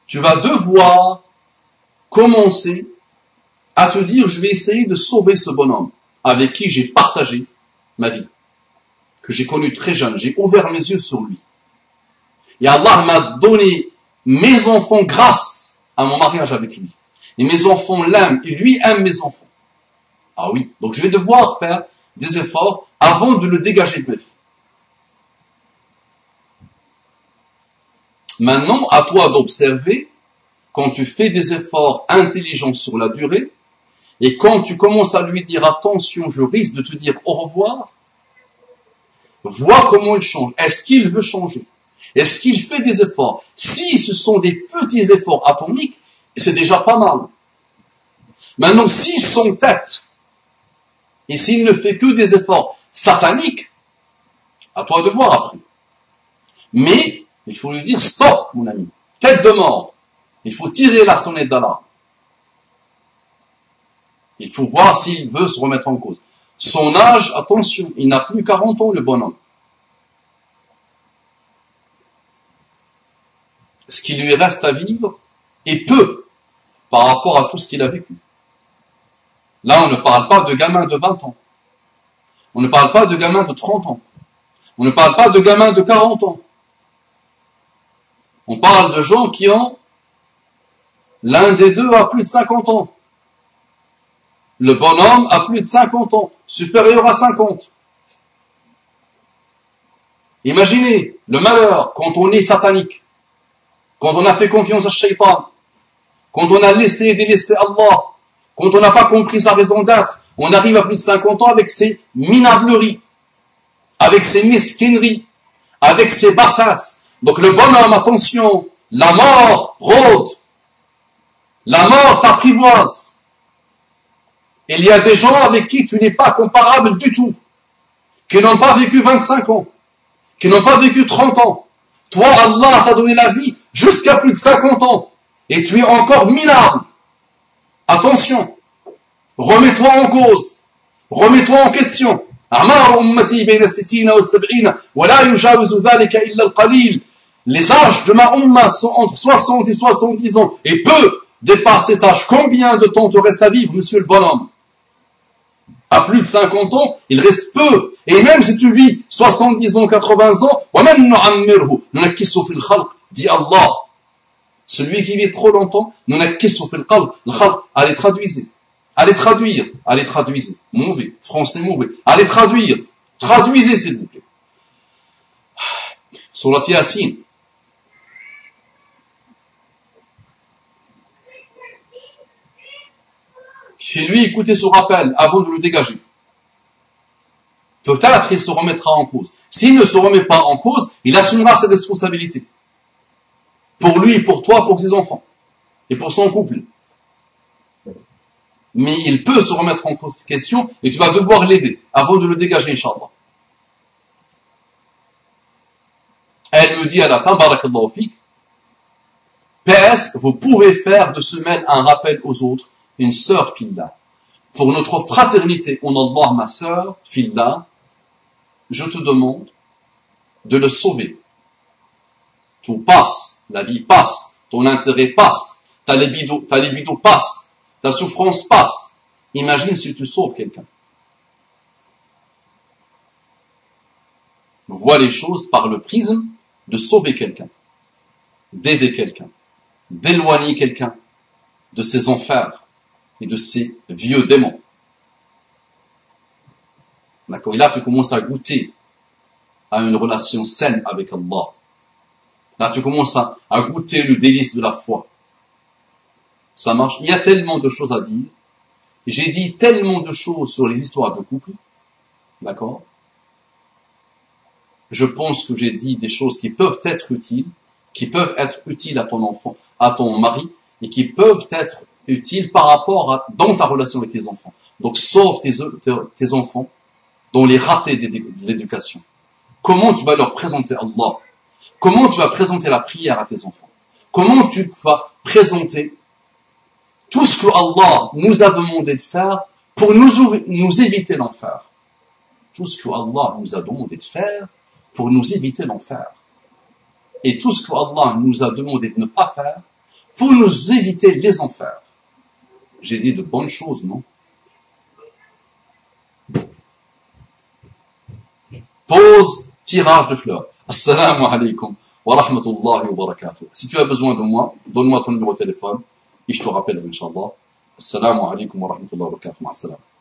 A: tu vas devoir commencer à te dire, je vais essayer de sauver ce bonhomme avec qui j'ai partagé ma vie, que j'ai connu très jeune. J'ai ouvert mes yeux sur lui. Et Allah m'a donné mes enfants grâce à mon mariage avec lui. Et mes enfants l'aiment, et lui aime mes enfants. Ah oui, donc je vais devoir faire des efforts avant de le dégager de ma vie. Maintenant, à toi d'observer, quand tu fais des efforts intelligents sur la durée, et quand tu commences à lui dire attention, je risque de te dire au revoir, vois comment il change. Est-ce qu'il veut changer? Est-ce qu'il fait des efforts? Si ce sont des petits efforts atomiques, c'est déjà pas mal. Maintenant, s'ils sont tête, et s'il ne fait que des efforts sataniques, à toi de voir après. Mais, il faut lui dire stop, mon ami. Tête de mort. Il faut tirer la sonnette d'alarme. Il faut voir s'il veut se remettre en cause. Son âge, attention, il n'a plus 40 ans, le bonhomme. ce qui lui reste à vivre est peu par rapport à tout ce qu'il a vécu. Là, on ne parle pas de gamins de 20 ans. On ne parle pas de gamins de 30 ans. On ne parle pas de gamins de 40 ans. On parle de gens qui ont l'un des deux a plus de 50 ans. Le bonhomme a plus de 50 ans, supérieur à 50. Imaginez le malheur quand on est satanique quand on a fait confiance à Shaitan, quand on a laissé et délaissé Allah, quand on n'a pas compris sa raison d'être, on arrive à plus de 50 ans avec ses minableries, avec ses mesquineries, avec ses bassasses. Donc le bonhomme, attention, la mort rôde. La mort t'apprivoise. Il y a des gens avec qui tu n'es pas comparable du tout, qui n'ont pas vécu 25 ans, qui n'ont pas vécu 30 ans. Toi, Allah t'a donné la vie jusqu'à plus de 50 ans, et tu es encore minable. Attention, remets-toi en cause, remets-toi en question. Les âges de ma umma sont entre 60 et 70 ans et peu dépassent cet âge. Combien de temps te reste à vivre, monsieur le bonhomme? À plus de 50 ans, il reste peu. Et même si tu vis 70 ans, 80 ans, dit Allah. Celui qui vit trop longtemps, allez traduisez. Allez traduire, allez traduisez. Mauvais, français mauvais. Allez traduire. Traduisez s'il vous plaît. Surat Yasin, chez lui, écoutez ce rappel avant de le dégager. Peut-être il se remettra en cause. S'il ne se remet pas en cause, il assumera ses responsabilités. Pour lui, pour toi, pour ses enfants. Et pour son couple. Mais il peut se remettre en question et tu vas devoir l'aider avant de le dégager, Inch'Allah. Elle me dit à la fin, Barakallahu fik, PS, vous pouvez faire de semaine un rappel aux autres une sœur Filda. Pour notre fraternité en Allah, ma sœur Filda, je te demande de le sauver. Tout passe, la vie passe, ton intérêt passe, ta libido, ta libido passe, ta souffrance passe. Imagine si tu sauves quelqu'un. Vois les choses par le prisme de sauver quelqu'un, d'aider quelqu'un, d'éloigner quelqu'un de ses enfers, et de ces vieux démons. D'accord? Et là, tu commences à goûter à une relation saine avec Allah. Là, tu commences à, goûter le délice de la foi. Ça marche. Il y a tellement de choses à dire. J'ai dit tellement de choses sur les histoires de couple. D'accord? Je pense que j'ai dit des choses qui peuvent être utiles, qui peuvent être utiles à ton enfant, à ton mari, et qui peuvent être utile par rapport à, dans ta relation avec les enfants. Donc, sauve tes, tes, enfants dans les ratés de l'éducation. Comment tu vas leur présenter Allah? Comment tu vas présenter la prière à tes enfants? Comment tu vas présenter tout ce que Allah nous a demandé de faire pour nous, éviter l'enfer? Tout ce que Allah nous a demandé de faire pour nous éviter l'enfer. Et tout ce que Allah nous a demandé de ne pas faire pour nous éviter les enfers. J'ai dit de bonnes choses, non? Pause, tirage de fleurs. Assalamu alaikum wa rahmatullahi wa barakatuh. Si tu as besoin de moi, donne-moi ton numéro de téléphone et je te rappelle, Inch'Allah. Assalamu alaikum wa rahmatullahi wa barakatuh.